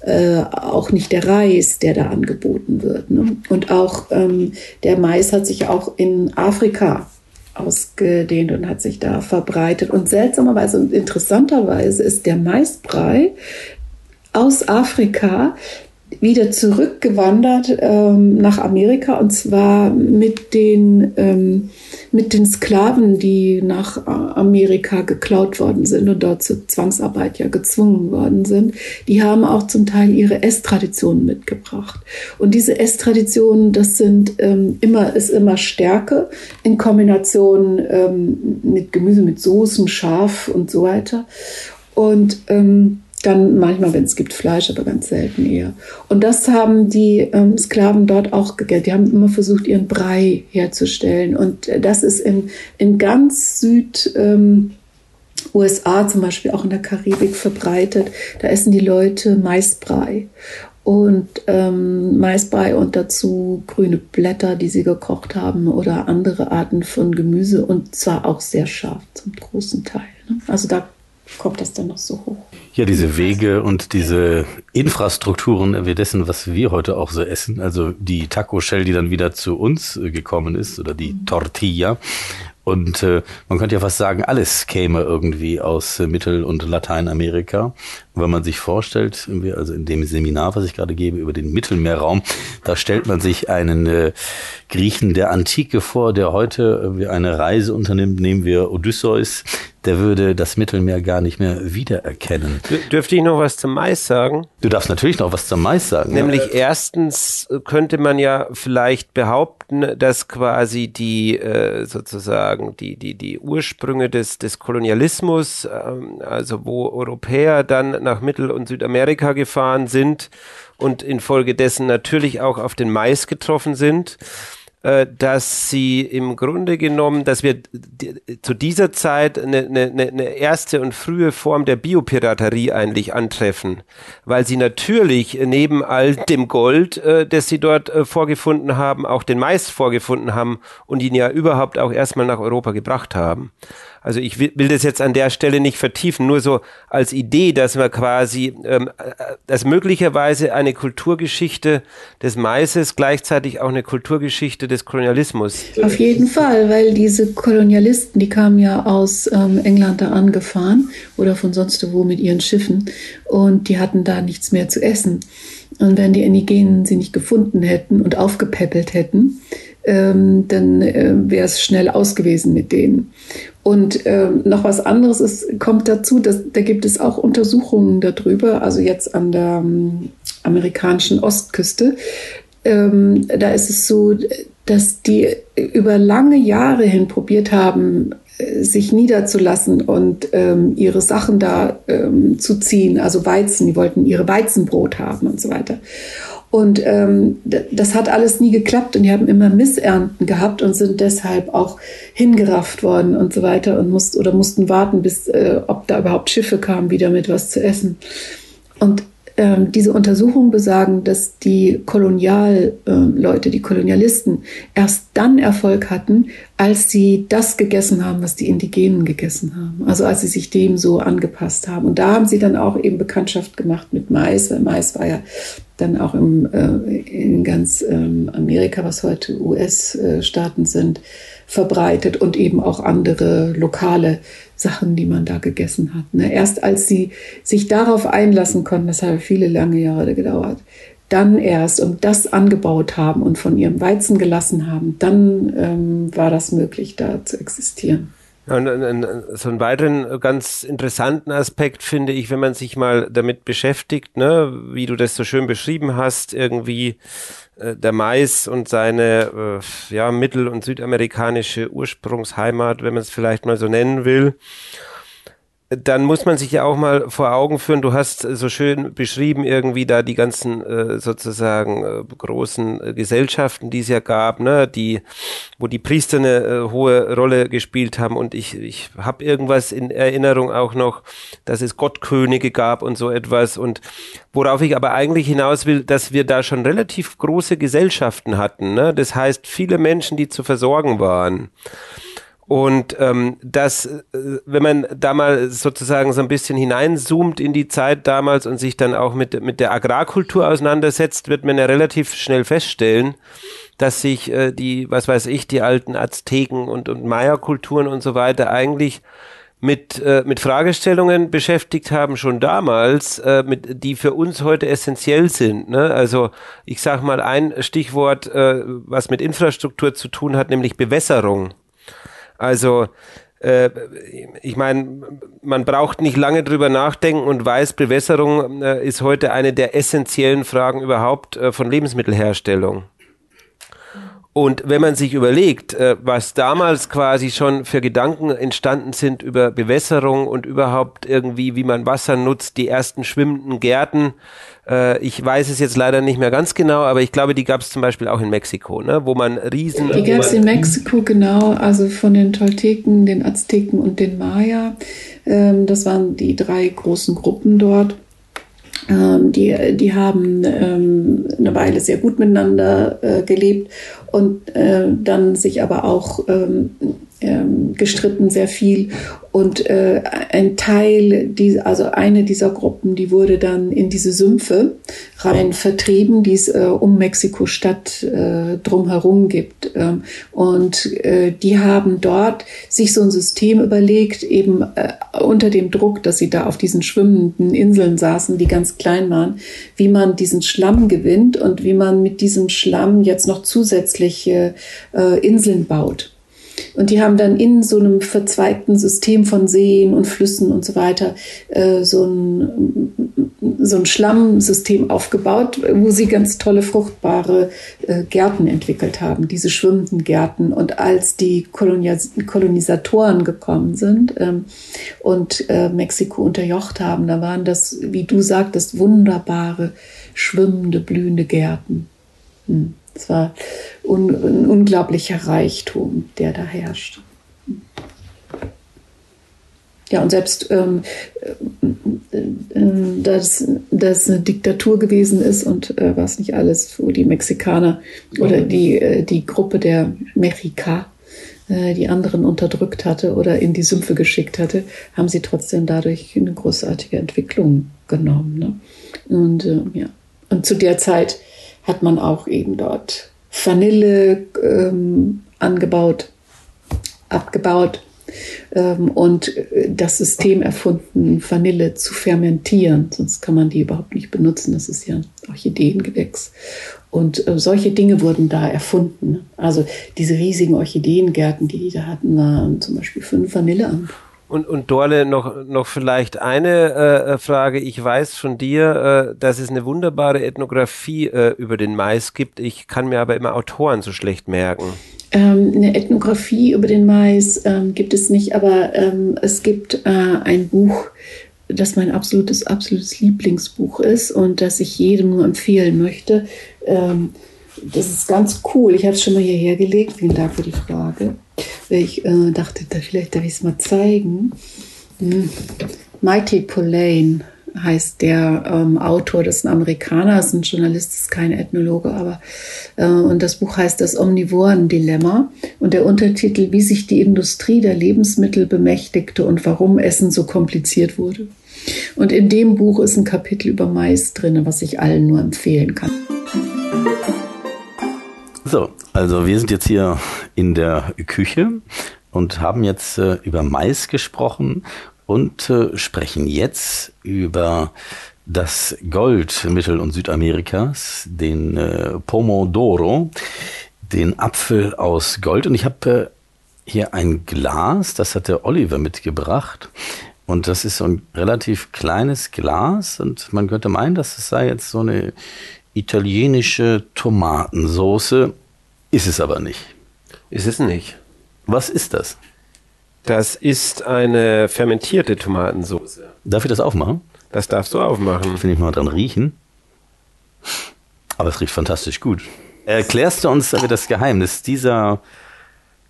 äh, auch nicht der Reis, der da angeboten wird. Ne? Und auch ähm, der Mais hat sich auch in Afrika ausgedehnt und hat sich da verbreitet. Und seltsamerweise und interessanterweise ist der Maisbrei aus Afrika wieder zurückgewandert ähm, nach Amerika und zwar mit den, ähm, mit den Sklaven, die nach Amerika geklaut worden sind und dort zur Zwangsarbeit ja gezwungen worden sind. Die haben auch zum Teil ihre Esstraditionen mitgebracht. Und diese Esstraditionen, das sind ähm, immer, ist immer Stärke in Kombination ähm, mit Gemüse, mit Soßen, Schaf und so weiter. Und ähm, dann manchmal, wenn es gibt, Fleisch, aber ganz selten eher. Und das haben die ähm, Sklaven dort auch gegessen. Die haben immer versucht, ihren Brei herzustellen. Und äh, das ist in, in ganz Süd. Ähm, USA zum Beispiel auch in der Karibik verbreitet. Da essen die Leute Maisbrei und ähm, Maisbrei und dazu grüne Blätter, die sie gekocht haben oder andere Arten von Gemüse und zwar auch sehr scharf zum großen Teil. Ne? Also da kommt das dann noch so hoch. Ja, diese Wege und diese Infrastrukturen wie dessen, was wir heute auch so essen, also die Taco Shell, die dann wieder zu uns äh, gekommen ist, oder die Tortilla. Und äh, man könnte ja fast sagen, alles käme irgendwie aus äh, Mittel- und Lateinamerika. Wenn man sich vorstellt, also in dem Seminar, was ich gerade gebe über den Mittelmeerraum, da stellt man sich einen äh, Griechen der Antike vor, der heute irgendwie eine Reise unternimmt, nehmen wir Odysseus, der würde das Mittelmeer gar nicht mehr wiedererkennen. Dür- Dürfte ich noch was zum Mais sagen? Du darfst natürlich noch was zum Mais sagen. Nämlich ja. erstens könnte man ja vielleicht behaupten, dass quasi die äh, sozusagen die die die Ursprünge des des Kolonialismus, ähm, also wo Europäer dann nach Mittel- und Südamerika gefahren sind und infolgedessen natürlich auch auf den Mais getroffen sind, äh, dass sie im Grunde genommen, dass wir zu dieser Zeit eine, eine, eine erste und frühe Form der Biopiraterie eigentlich antreffen, weil sie natürlich neben all dem Gold, äh, das sie dort äh, vorgefunden haben, auch den Mais vorgefunden haben und ihn ja überhaupt auch erstmal nach Europa gebracht haben. Also ich will, will das jetzt an der Stelle nicht vertiefen, nur so als Idee, dass man quasi, ähm, äh, dass möglicherweise eine Kulturgeschichte des Maises gleichzeitig auch eine Kulturgeschichte des Kolonialismus. Auf jeden Fall, weil diese Kolonialisten, die kamen ja aus ähm, England da angefahren oder von sonst wo mit ihren Schiffen und die hatten da nichts mehr zu essen. Und wenn die Indigenen sie nicht gefunden hätten und aufgepäppelt hätten, ähm, dann äh, wäre es schnell aus gewesen mit denen. Und ähm, noch was anderes ist, kommt dazu, dass, da gibt es auch Untersuchungen darüber, also jetzt an der ähm, amerikanischen Ostküste. Ähm, da ist es so, dass die über lange Jahre hin probiert haben, äh, sich niederzulassen und ähm, ihre Sachen da ähm, zu ziehen, also Weizen, die wollten ihre Weizenbrot haben und so weiter. Und ähm, das hat alles nie geklappt und die haben immer Missernten gehabt und sind deshalb auch hingerafft worden und so weiter und mussten oder mussten warten, bis äh, ob da überhaupt Schiffe kamen, wieder mit was zu essen. Und ähm, diese Untersuchungen besagen, dass die Kolonialleute, die Kolonialisten, erst dann Erfolg hatten, als sie das gegessen haben, was die Indigenen gegessen haben. Also als sie sich dem so angepasst haben. Und da haben sie dann auch eben Bekanntschaft gemacht mit Mais, weil Mais war ja dann auch im, äh, in ganz ähm, Amerika, was heute US-Staaten sind, verbreitet und eben auch andere lokale Sachen, die man da gegessen hat. Ne? Erst als sie sich darauf einlassen konnten, das hat viele lange Jahre gedauert, dann erst und das angebaut haben und von ihrem Weizen gelassen haben, dann ähm, war das möglich, da zu existieren. Ja, und, und, so einen weiteren ganz interessanten Aspekt finde ich, wenn man sich mal damit beschäftigt, ne, wie du das so schön beschrieben hast, irgendwie äh, der Mais und seine äh, ja, mittel- und südamerikanische Ursprungsheimat, wenn man es vielleicht mal so nennen will dann muss man sich ja auch mal vor Augen führen, du hast so schön beschrieben irgendwie da die ganzen äh, sozusagen äh, großen äh, Gesellschaften, die es ja gab, ne, die, wo die Priester eine äh, hohe Rolle gespielt haben. Und ich, ich habe irgendwas in Erinnerung auch noch, dass es Gottkönige gab und so etwas. Und worauf ich aber eigentlich hinaus will, dass wir da schon relativ große Gesellschaften hatten, ne, das heißt viele Menschen, die zu versorgen waren. Und ähm, das, äh, wenn man da mal sozusagen so ein bisschen hineinzoomt in die Zeit damals und sich dann auch mit, mit der Agrarkultur auseinandersetzt, wird man ja relativ schnell feststellen, dass sich äh, die, was weiß ich, die alten Azteken und, und Maya-Kulturen und so weiter eigentlich mit, äh, mit Fragestellungen beschäftigt haben, schon damals, äh, mit, die für uns heute essentiell sind. Ne? Also ich sage mal ein Stichwort, äh, was mit Infrastruktur zu tun hat, nämlich Bewässerung. Also äh, ich meine, man braucht nicht lange drüber nachdenken und weiß, Bewässerung äh, ist heute eine der essentiellen Fragen überhaupt äh, von Lebensmittelherstellung. Und wenn man sich überlegt, äh, was damals quasi schon für Gedanken entstanden sind über Bewässerung und überhaupt irgendwie, wie man Wasser nutzt, die ersten schwimmenden Gärten, äh, ich weiß es jetzt leider nicht mehr ganz genau, aber ich glaube, die gab es zum Beispiel auch in Mexiko, ne? wo man riesen... Die gab es in Mexiko, genau, also von den Tolteken, den Azteken und den Maya. Ähm, das waren die drei großen Gruppen dort. Ähm, die, die haben ähm, eine Weile sehr gut miteinander äh, gelebt und äh, dann sich aber auch ähm, ähm, gestritten sehr viel und äh, ein Teil, die, also eine dieser Gruppen, die wurde dann in diese Sümpfe rein vertrieben, die es äh, um Mexiko-Stadt äh, drumherum gibt. Ähm, und äh, die haben dort sich so ein System überlegt, eben äh, unter dem Druck, dass sie da auf diesen schwimmenden Inseln saßen, die ganz klein waren, wie man diesen Schlamm gewinnt und wie man mit diesem Schlamm jetzt noch zusätzliche äh, Inseln baut. Und die haben dann in so einem verzweigten System von Seen und Flüssen und so weiter äh, so, ein, so ein Schlammsystem aufgebaut, wo sie ganz tolle fruchtbare äh, Gärten entwickelt haben, diese schwimmenden Gärten. Und als die Kolonis Kolonisatoren gekommen sind ähm, und äh, Mexiko unterjocht haben, da waren das, wie du sagtest, wunderbare, schwimmende, blühende Gärten. Hm. Es war un, ein unglaublicher Reichtum, der da herrscht. Ja, und selbst ähm, äh, äh, dass das eine Diktatur gewesen ist und äh, was nicht alles, wo die Mexikaner oder die, äh, die Gruppe der Mexica äh, die anderen unterdrückt hatte oder in die Sümpfe geschickt hatte, haben sie trotzdem dadurch eine großartige Entwicklung genommen. Ne? Und äh, ja, und zu der Zeit hat man auch eben dort Vanille ähm, angebaut, abgebaut ähm, und das System erfunden, Vanille zu fermentieren. Sonst kann man die überhaupt nicht benutzen. Das ist ja ein Orchideengewächs. Und äh, solche Dinge wurden da erfunden. Also diese riesigen Orchideengärten, die die da hatten, waren zum Beispiel fünf Vanille an. Und, und Dorle, noch, noch vielleicht eine äh, äh, Frage. Ich weiß von dir, äh, dass es eine wunderbare Ethnographie äh, über den Mais gibt. Ich kann mir aber immer Autoren so schlecht merken. Ähm, eine Ethnographie über den Mais ähm, gibt es nicht, aber ähm, es gibt äh, ein Buch, das mein absolutes, absolutes Lieblingsbuch ist und das ich jedem nur empfehlen möchte. Das ist ganz cool. Ich habe es schon mal hierher gelegt. Vielen Dank für die Frage ich äh, dachte, da, vielleicht darf ich es mal zeigen. Hm. Michael Pollane heißt der ähm, Autor, das ist ein Amerikaner, ist ein Journalist, ist kein Ethnologe, aber äh, und das Buch heißt Das Omnivoren-Dilemma und der Untertitel, wie sich die Industrie der Lebensmittel bemächtigte und warum Essen so kompliziert wurde. Und in dem Buch ist ein Kapitel über Mais drin, was ich allen nur empfehlen kann. So, also wir sind jetzt hier in der Küche und haben jetzt äh, über Mais gesprochen und äh, sprechen jetzt über das Gold Mittel- und Südamerikas, den äh, Pomodoro, den Apfel aus Gold. Und ich habe äh, hier ein Glas, das hat der Oliver mitgebracht. Und das ist so ein relativ kleines Glas und man könnte meinen, dass es sei jetzt so eine italienische Tomatensoße. Ist es aber nicht. Ist es nicht. Was ist das? Das ist eine fermentierte Tomatensauce. Darf ich das aufmachen? Das darfst du aufmachen. Finde ich mal dran riechen. Aber es riecht fantastisch gut. Erklärst du uns das Geheimnis dieser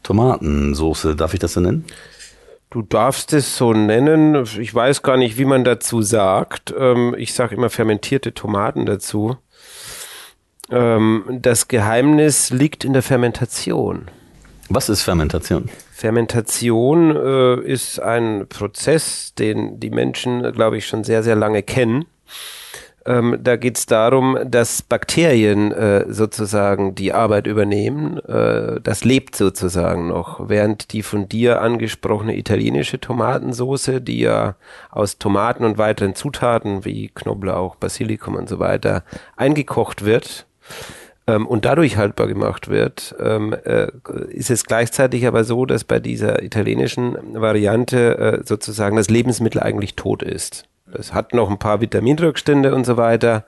Tomatensoße? Darf ich das so nennen? Du darfst es so nennen. Ich weiß gar nicht, wie man dazu sagt. Ähm, ich sage immer fermentierte Tomaten dazu. Ähm, das Geheimnis liegt in der Fermentation. Was ist Fermentation? Fermentation äh, ist ein Prozess, den die Menschen, glaube ich, schon sehr, sehr lange kennen. Ähm, da geht es darum, dass Bakterien äh, sozusagen die Arbeit übernehmen. Äh, das lebt sozusagen noch, während die von dir angesprochene italienische Tomatensoße, die ja aus Tomaten und weiteren Zutaten wie Knoblauch, Basilikum und so weiter eingekocht wird, ähm, und dadurch haltbar gemacht wird, ähm, äh, ist es gleichzeitig aber so, dass bei dieser italienischen Variante äh, sozusagen das Lebensmittel eigentlich tot ist. Es hat noch ein paar Vitaminrückstände und so weiter,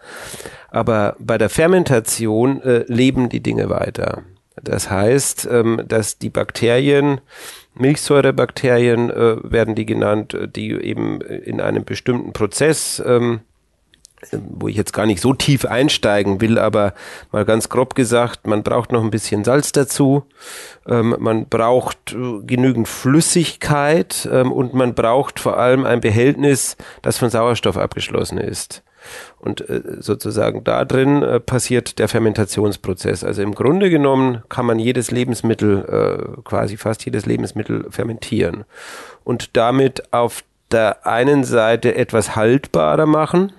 aber bei der Fermentation äh, leben die Dinge weiter. Das heißt, ähm, dass die Bakterien, Milchsäurebakterien äh, werden die genannt, die eben in einem bestimmten Prozess ähm, wo ich jetzt gar nicht so tief einsteigen will, aber mal ganz grob gesagt, man braucht noch ein bisschen Salz dazu, ähm, man braucht äh, genügend Flüssigkeit ähm, und man braucht vor allem ein Behältnis, das von Sauerstoff abgeschlossen ist. Und äh, sozusagen da drin äh, passiert der Fermentationsprozess. Also im Grunde genommen kann man jedes Lebensmittel, äh, quasi fast jedes Lebensmittel fermentieren und damit auf der einen Seite etwas haltbarer machen,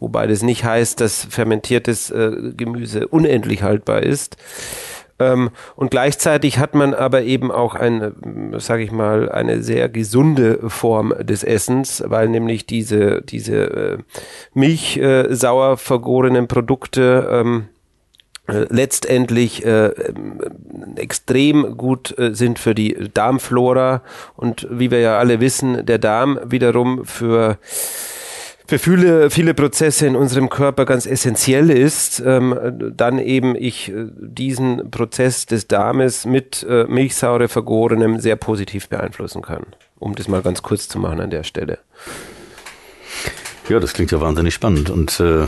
Wobei das nicht heißt, dass fermentiertes äh, Gemüse unendlich haltbar ist. Ähm, und gleichzeitig hat man aber eben auch eine, sage ich mal, eine sehr gesunde Form des Essens, weil nämlich diese, diese äh, milchsauer äh, vergorenen Produkte ähm, äh, letztendlich äh, extrem gut äh, sind für die Darmflora und wie wir ja alle wissen, der Darm wiederum für für viele, viele Prozesse in unserem Körper ganz essentiell ist, ähm, dann eben ich äh, diesen Prozess des Darmes mit äh, Milchsäure vergorenem sehr positiv beeinflussen kann. Um das mal ganz kurz zu machen an der Stelle. Ja, das klingt ja wahnsinnig spannend. Und äh,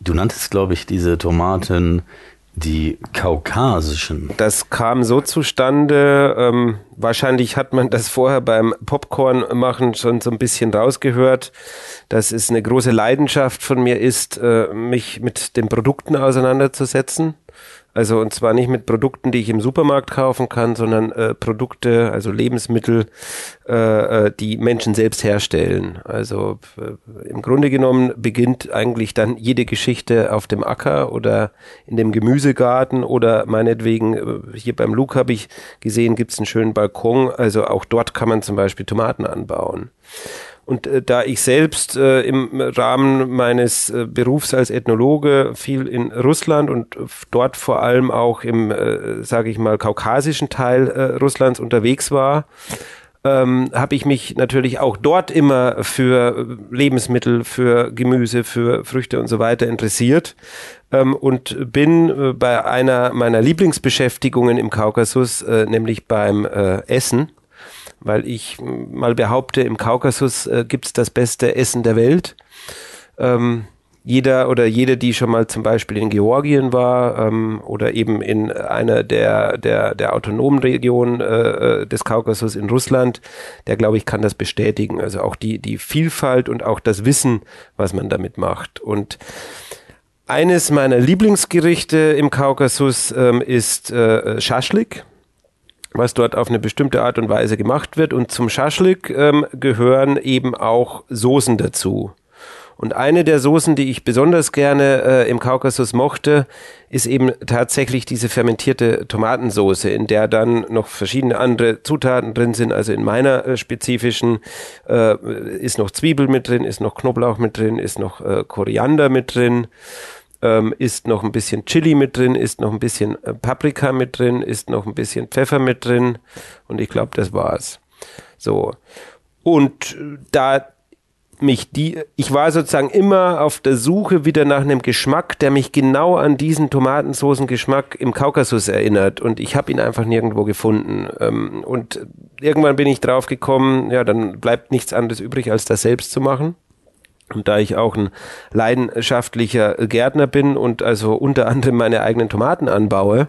du nanntest, glaube ich, diese Tomaten die kaukasischen. Das kam so zustande, ähm, wahrscheinlich hat man das vorher beim Popcorn machen schon so ein bisschen rausgehört, dass es eine große Leidenschaft von mir ist, äh, mich mit den Produkten auseinanderzusetzen. Also und zwar nicht mit Produkten, die ich im Supermarkt kaufen kann, sondern äh, Produkte, also Lebensmittel, äh, äh, die Menschen selbst herstellen. Also äh, im Grunde genommen beginnt eigentlich dann jede Geschichte auf dem Acker oder in dem Gemüsegarten oder meinetwegen äh, hier beim Luke habe ich gesehen, gibt es einen schönen Balkon. Also auch dort kann man zum Beispiel Tomaten anbauen. Und äh, da ich selbst äh, im Rahmen meines äh, Berufs als Ethnologe viel in Russland und dort vor allem auch im, äh, sage ich mal, kaukasischen Teil Russlands unterwegs war, ähm, habe ich mich natürlich auch dort immer für Lebensmittel, für Gemüse, für Früchte und so weiter interessiert ähm, und bin äh, bei einer meiner Lieblingsbeschäftigungen im Kaukasus, äh, nämlich beim äh, Essen, weil ich mal behaupte, im Kaukasus äh, gibt es das beste Essen der Welt. Ähm, jeder oder jede, die schon mal zum Beispiel in Georgien war ähm, oder eben in einer der, der, der autonomen Regionen äh, äh des Kaukasus in Russland, der glaube ich kann das bestätigen. Also auch die, die Vielfalt und auch das Wissen, was man damit macht. Und eines meiner Lieblingsgerichte im Kaukasus ähm, ist äh, Schaschlik was dort auf eine bestimmte Art und Weise gemacht wird. Und zum Schaschlik ähm, gehören eben auch Soßen dazu. Und eine der Soßen, die ich besonders gerne äh, im Kaukasus mochte, ist eben tatsächlich diese fermentierte Tomatensoße, in der dann noch verschiedene andere Zutaten drin sind. Also in meiner äh, spezifischen äh, ist noch Zwiebel mit drin, ist noch Knoblauch mit drin, ist noch äh, Koriander mit drin ähm, ist noch ein bisschen Chili mit drin, ist noch ein bisschen äh, Paprika mit drin, ist noch ein bisschen Pfeffer mit drin und ich glaube, das war's. So. Und äh, da mich die, ich war sozusagen immer auf der Suche wieder nach einem Geschmack, der mich genau an diesen Tomatensoßengeschmack im Kaukasus erinnert und ich habe ihn einfach nirgendwo gefunden. Ähm, und irgendwann bin ich drauf gekommen, ja, dann bleibt nichts anderes übrig, als das selbst zu machen. Und da ich auch ein leidenschaftlicher Gärtner bin und also unter anderem meine eigenen Tomaten anbaue,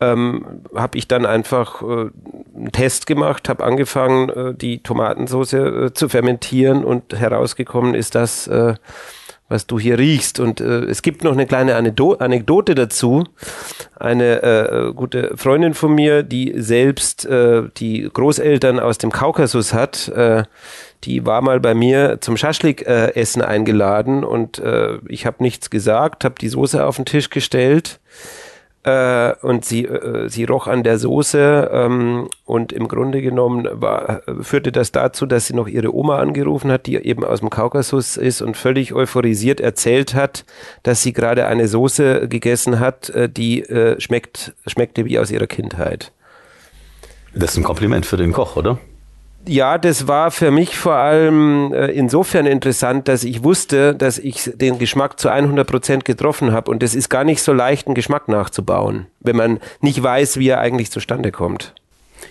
ähm, habe ich dann einfach äh, einen Test gemacht, habe angefangen, äh, die Tomatensauce äh, zu fermentieren und herausgekommen ist das, äh, was du hier riechst. Und äh, es gibt noch eine kleine Anekdo Anekdote dazu. Eine äh, gute Freundin von mir, die selbst äh, die Großeltern aus dem Kaukasus hat, äh, die war mal bei mir zum Schaschlik-Essen äh, eingeladen und äh, ich habe nichts gesagt, habe die Soße auf den Tisch gestellt äh, und sie, äh, sie roch an der Soße ähm, und im Grunde genommen war, führte das dazu, dass sie noch ihre Oma angerufen hat, die eben aus dem Kaukasus ist und völlig euphorisiert erzählt hat, dass sie gerade eine Soße gegessen hat, äh, die äh, schmeckt, schmeckte wie aus ihrer Kindheit. Das ist ein Kompliment für den Koch, oder? Ja, das war für mich vor allem äh, insofern interessant, dass ich wusste, dass ich den Geschmack zu 100 Prozent getroffen habe. Und es ist gar nicht so leicht, einen Geschmack nachzubauen, wenn man nicht weiß, wie er eigentlich zustande kommt.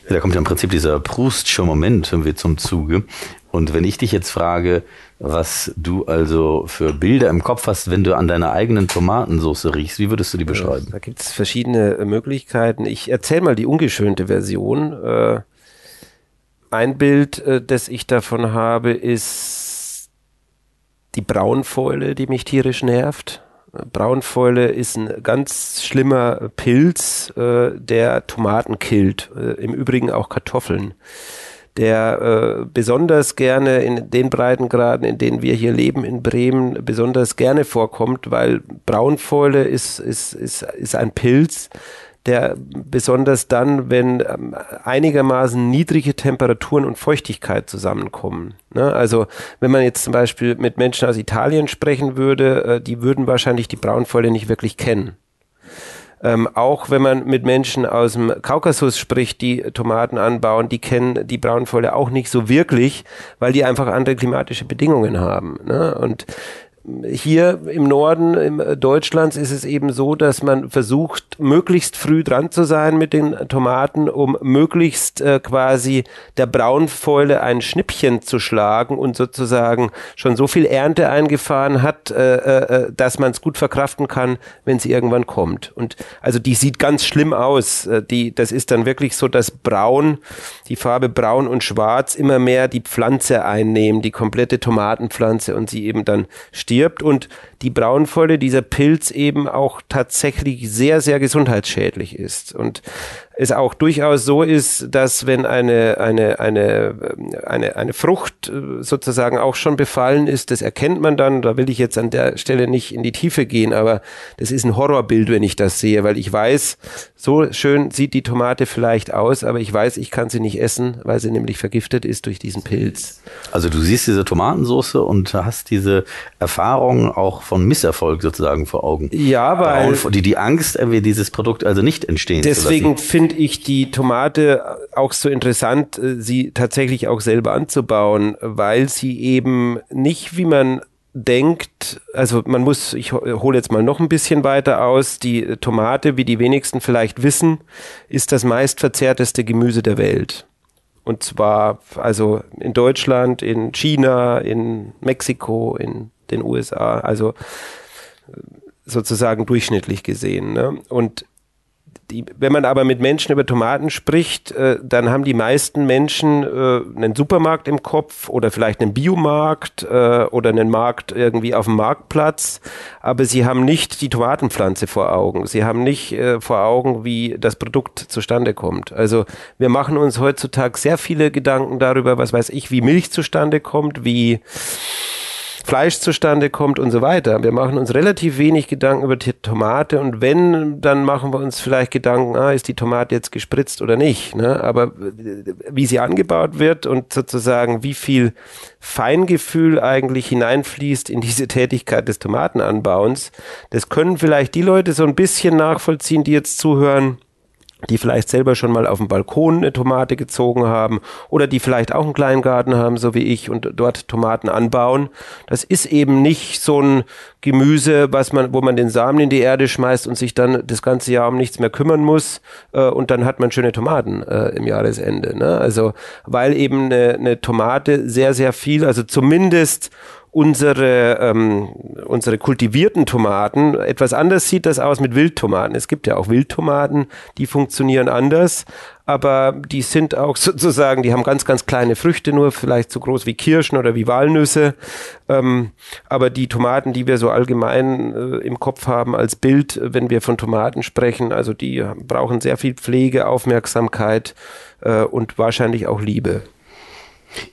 Ja, da kommt ja im Prinzip dieser Proustsche Moment irgendwie zum Zuge. Und wenn ich dich jetzt frage, was du also für Bilder im Kopf hast, wenn du an deiner eigenen Tomatensauce riechst, wie würdest du die beschreiben? Da gibt es verschiedene Möglichkeiten. Ich erzähle mal die ungeschönte Version. Äh, ein Bild, äh, das ich davon habe, ist die Braunfäule, die mich tierisch nervt. Braunfäule ist ein ganz schlimmer Pilz, äh, der Tomaten killt, äh, im Übrigen auch Kartoffeln, der äh, besonders gerne in den Breitengraden, in denen wir hier leben in Bremen, besonders gerne vorkommt, weil Braunfäule ist, ist, ist, ist ein Pilz, der besonders dann, wenn ähm, einigermaßen niedrige Temperaturen und Feuchtigkeit zusammenkommen. Ne? Also wenn man jetzt zum Beispiel mit Menschen aus Italien sprechen würde, äh, die würden wahrscheinlich die Braunfäule nicht wirklich kennen. Ähm, auch wenn man mit Menschen aus dem Kaukasus spricht, die Tomaten anbauen, die kennen die Braunfäule auch nicht so wirklich, weil die einfach andere klimatische Bedingungen haben. Ne? Und hier im Norden im Deutschlands ist es eben so, dass man versucht, möglichst früh dran zu sein mit den Tomaten, um möglichst äh, quasi der Braunfäule ein Schnippchen zu schlagen und sozusagen schon so viel Ernte eingefahren hat, äh, äh, dass man es gut verkraften kann, wenn sie irgendwann kommt. Und also die sieht ganz schlimm aus. Äh, die, das ist dann wirklich so, dass Braun, die Farbe Braun und Schwarz immer mehr die Pflanze einnehmen, die komplette Tomatenpflanze und sie eben dann stirbt stirbt und die Braunfäule, dieser Pilz eben auch tatsächlich sehr, sehr gesundheitsschädlich ist. Und es auch durchaus so ist, dass wenn eine, eine, eine, eine, eine Frucht äh, sozusagen auch schon befallen ist, das erkennt man dann, da will ich jetzt an der Stelle nicht in die Tiefe gehen, aber das ist ein Horrorbild, wenn ich das sehe, weil ich weiß, so schön sieht die Tomate vielleicht aus, aber ich weiß, ich kann sie nicht essen, weil sie nämlich vergiftet ist durch diesen Pilz. Also du siehst diese Tomatensauce und hast diese Erfahrung auch von Misserfolg sozusagen vor Augen. Ja, weil die, die Angst, dieses Produkt also nicht entstehen Deswegen finde ich die Tomate auch so interessant, äh, sie tatsächlich auch selber anzubauen, weil sie eben nicht, wie man denkt, also man muss, ich hole jetzt mal noch ein bisschen weiter aus, die Tomate, wie die wenigsten vielleicht wissen, ist das meistverzehrteste Gemüse der Welt. Und zwar also in Deutschland, in China, in Mexiko, in den USA, also sozusagen durchschnittlich gesehen. Ne? Und die, wenn man aber mit Menschen über Tomaten spricht, äh, dann haben die meisten Menschen äh, einen Supermarkt im Kopf oder vielleicht einen Biomarkt äh, oder einen Markt irgendwie auf dem Marktplatz, aber sie haben nicht die Tomatenpflanze vor Augen. Sie haben nicht äh, vor Augen, wie das Produkt zustande kommt. Also wir machen uns heutzutage sehr viele Gedanken darüber, was weiß ich, wie Milch zustande kommt, wie Fleisch zustande kommt und so weiter. Wir machen uns relativ wenig Gedanken über die Tomate und wenn, dann machen wir uns vielleicht Gedanken, ah, ist die Tomate jetzt gespritzt oder nicht. Ne? Aber äh, wie sie angebaut wird und sozusagen wie viel Feingefühl eigentlich hineinfließt in diese Tätigkeit des Tomatenanbauens, das können vielleicht die Leute so ein bisschen nachvollziehen, die jetzt zuhören, die vielleicht selber schon mal auf dem Balkon eine Tomate gezogen haben oder die vielleicht auch einen Kleingarten haben, so wie ich, und dort Tomaten anbauen. Das ist eben nicht so ein Gemüse, was man, wo man den Samen in die Erde schmeißt und sich dann das ganze Jahr um nichts mehr kümmern muss äh, und dann hat man schöne Tomaten äh, im Jahresende. Ne? Also weil eben eine, eine Tomate sehr, sehr viel, also zumindest unsere, ähm, unsere kultivierten Tomaten, etwas anders sieht das aus mit Wildtomaten. Es gibt ja auch Wildtomaten, die funktionieren anders, aber die sind auch sozusagen, die haben ganz, ganz kleine Früchte, nur vielleicht so groß wie Kirschen oder wie Walnüsse. Ähm, aber die Tomaten, die wir so allgemein äh, im Kopf haben als Bild, wenn wir von Tomaten sprechen, also die brauchen sehr viel Pflege, Aufmerksamkeit äh, und wahrscheinlich auch Liebe.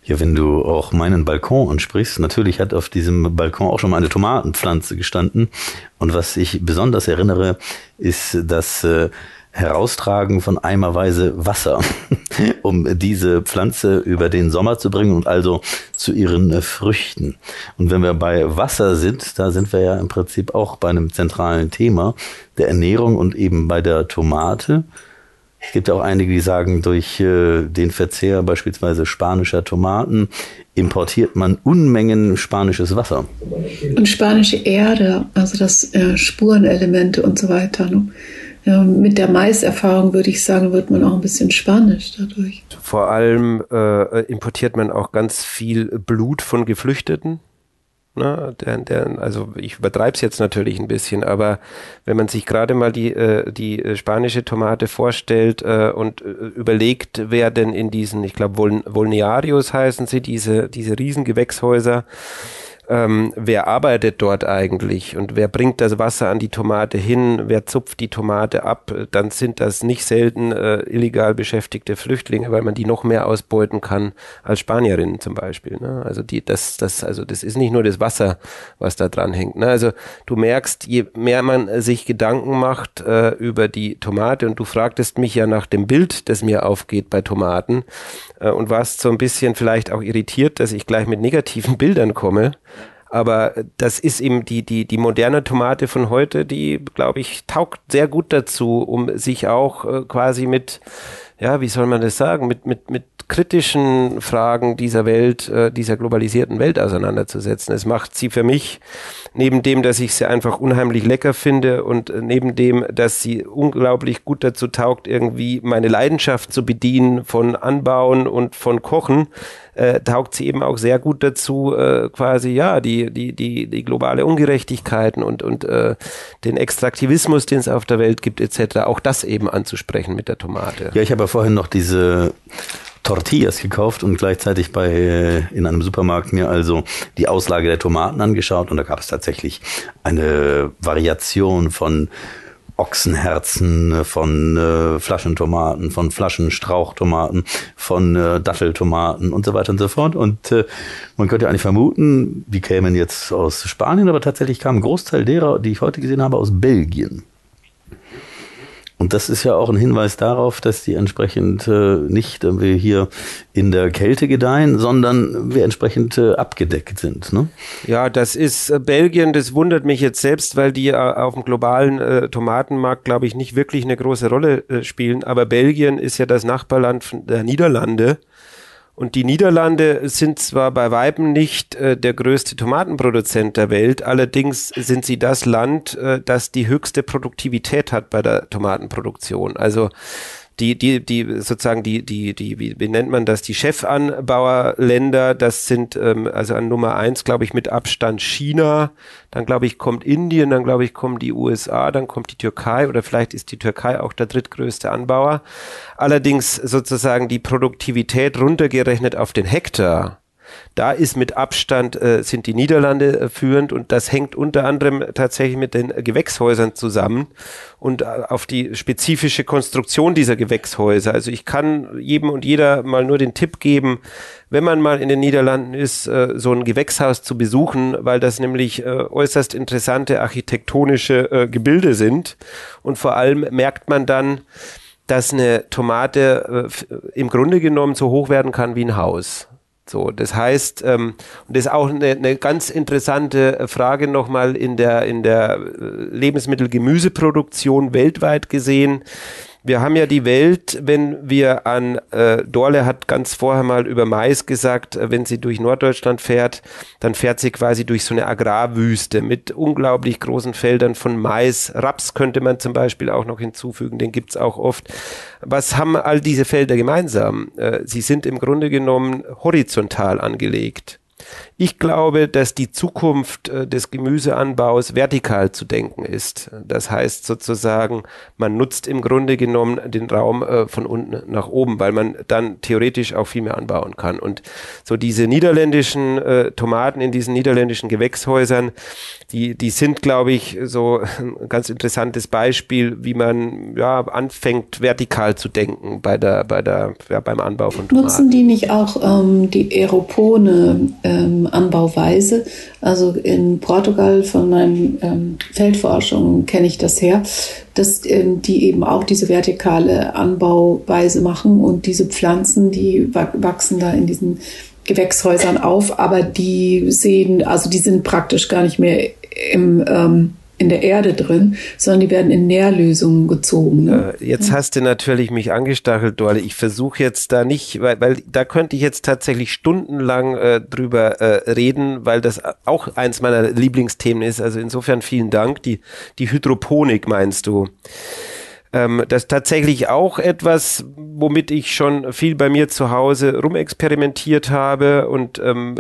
Ja, wenn du auch meinen Balkon ansprichst, natürlich hat auf diesem Balkon auch schon mal eine Tomatenpflanze gestanden. Und was ich besonders erinnere, ist das äh, Heraustragen von eimerweise Wasser, um diese Pflanze über den Sommer zu bringen und also zu ihren äh, Früchten. Und wenn wir bei Wasser sind, da sind wir ja im Prinzip auch bei einem zentralen Thema der Ernährung und eben bei der Tomate. Es gibt auch einige, die sagen, durch äh, den Verzehr beispielsweise spanischer Tomaten importiert man Unmengen spanisches Wasser. Und spanische Erde, also das äh, Spurenelemente und so weiter. Ne? Ja, mit der Maiserfahrung würde ich sagen, wird man auch ein bisschen spanisch dadurch. Vor allem äh, importiert man auch ganz viel Blut von Geflüchteten. Ne, der, der, also ich übertreibe es jetzt natürlich ein bisschen, aber wenn man sich gerade mal die, äh, die äh, spanische Tomate vorstellt äh, und äh, überlegt, wer denn in diesen, ich glaube, Vol Volnarios heißen sie, diese, diese Riesengewächshäuser, ähm, wer arbeitet dort eigentlich und wer bringt das Wasser an die Tomate hin, wer zupft die Tomate ab, dann sind das nicht selten äh, illegal beschäftigte Flüchtlinge, weil man die noch mehr ausbeuten kann als Spanierinnen zum Beispiel. Ne? Also die, das, das, also das ist nicht nur das Wasser, was da dran hängt. Ne? Also du merkst, je mehr man sich Gedanken macht äh, über die Tomate und du fragtest mich ja nach dem Bild, das mir aufgeht bei Tomaten äh, und warst so ein bisschen vielleicht auch irritiert, dass ich gleich mit negativen Bildern komme. Aber das ist eben die, die, die moderne Tomate von heute, die, glaube ich, taugt sehr gut dazu, um sich auch äh, quasi mit, ja, wie soll man das sagen, mit, mit, mit kritischen Fragen dieser Welt, äh, dieser globalisierten Welt auseinanderzusetzen. Es macht sie für mich, neben dem, dass ich sie einfach unheimlich lecker finde und äh, neben dem, dass sie unglaublich gut dazu taugt, irgendwie meine Leidenschaft zu bedienen von Anbauen und von Kochen, äh, taugt sie eben auch sehr gut dazu, äh, quasi ja die die die die globale Ungerechtigkeiten und und äh, den Extraktivismus, den es auf der Welt gibt etc. Auch das eben anzusprechen mit der Tomate. Ja, ich habe vorhin noch diese Tortillas gekauft und gleichzeitig bei äh, in einem Supermarkt mir also die Auslage der Tomaten angeschaut und da gab es tatsächlich eine Variation von Ochsenherzen, von äh, Flaschentomaten, von Flaschenstrauchtomaten, von äh, Datteltomaten und so weiter und so fort. Und äh, man könnte eigentlich vermuten, die kämen jetzt aus Spanien, aber tatsächlich kam ein Großteil derer, die ich heute gesehen habe, aus Belgien. Und das ist ja auch ein Hinweis darauf, dass die entsprechend äh, nicht äh, hier in der Kälte gedeihen, sondern wir entsprechend äh, abgedeckt sind. Ne? Ja, das ist äh, Belgien, das wundert mich jetzt selbst, weil die äh, auf dem globalen äh, Tomatenmarkt, glaube ich, nicht wirklich eine große Rolle äh, spielen. Aber Belgien ist ja das Nachbarland der Niederlande. Und die Niederlande sind zwar bei Weiben nicht äh, der größte Tomatenproduzent der Welt, allerdings sind sie das Land, äh, das die höchste Produktivität hat bei der Tomatenproduktion. Also die, die, die sozusagen die, die, die, wie, nennt man das, die Chefanbauerländer, das sind ähm, also an Nummer eins, glaube ich, mit Abstand China, dann glaube ich, kommt Indien, dann glaube ich, kommen die USA, dann kommt die Türkei oder vielleicht ist die Türkei auch der drittgrößte Anbauer. Allerdings sozusagen die Produktivität runtergerechnet auf den Hektar da ist mit Abstand, äh, sind die Niederlande äh, führend und das hängt unter anderem tatsächlich mit den Gewächshäusern zusammen und äh, auf die spezifische Konstruktion dieser Gewächshäuser. Also ich kann jedem und jeder mal nur den Tipp geben, wenn man mal in den Niederlanden ist, äh, so ein Gewächshaus zu besuchen, weil das nämlich äh, äußerst interessante architektonische äh, Gebilde sind und vor allem merkt man dann, dass eine Tomate äh, im Grunde genommen so hoch werden kann wie ein Haus. So, das heißt, ähm, und das ist auch eine, eine ganz interessante Frage nochmal in der, in der äh, Lebensmittel-Gemüseproduktion weltweit gesehen. Wir haben ja die Welt, wenn wir an, äh, Dorle hat ganz vorher mal über Mais gesagt, äh, wenn sie durch Norddeutschland fährt, dann fährt sie quasi durch so eine Agrarwüste mit unglaublich großen Feldern von Mais. Raps könnte man zum Beispiel auch noch hinzufügen, den gibt's auch oft. Was haben all diese Felder gemeinsam? Äh, sie sind im Grunde genommen horizontal angelegt. Ich glaube, dass die Zukunft äh, des Gemüseanbaus vertikal zu denken ist. Das heißt sozusagen, man nutzt im Grunde genommen den Raum äh, von unten nach oben, weil man dann theoretisch auch viel mehr anbauen kann. Und so diese niederländischen äh, Tomaten in diesen niederländischen Gewächshäusern, die, die sind, glaube ich, so ein ganz interessantes Beispiel, wie man ja anfängt, vertikal zu denken bei der, bei der, ja, beim Anbau von Tomaten. Nutzen die nicht auch ähm, die Aeropone ähm, Anbauweise? Also in Portugal von meinen ähm, Feldforschungen kenne ich das her, dass ähm, die eben auch diese vertikale Anbauweise machen und diese Pflanzen, die wachsen da in diesen Gewächshäusern auf, aber die sehen, also die sind praktisch gar nicht mehr im, ähm, in der Erde drin, sondern die werden in Nährlösungen gezogen. Ne? Äh, jetzt hast du natürlich mich angestachelt, Dorle. Ich versuche jetzt da nicht, weil, weil da könnte ich jetzt tatsächlich stundenlang äh, drüber äh, reden, weil das auch eins meiner Lieblingsthemen ist. Also insofern vielen Dank. Die, die Hydroponik meinst du? Ähm, das ist tatsächlich auch etwas, womit ich schon viel bei mir zu Hause rumexperimentiert habe und ähm,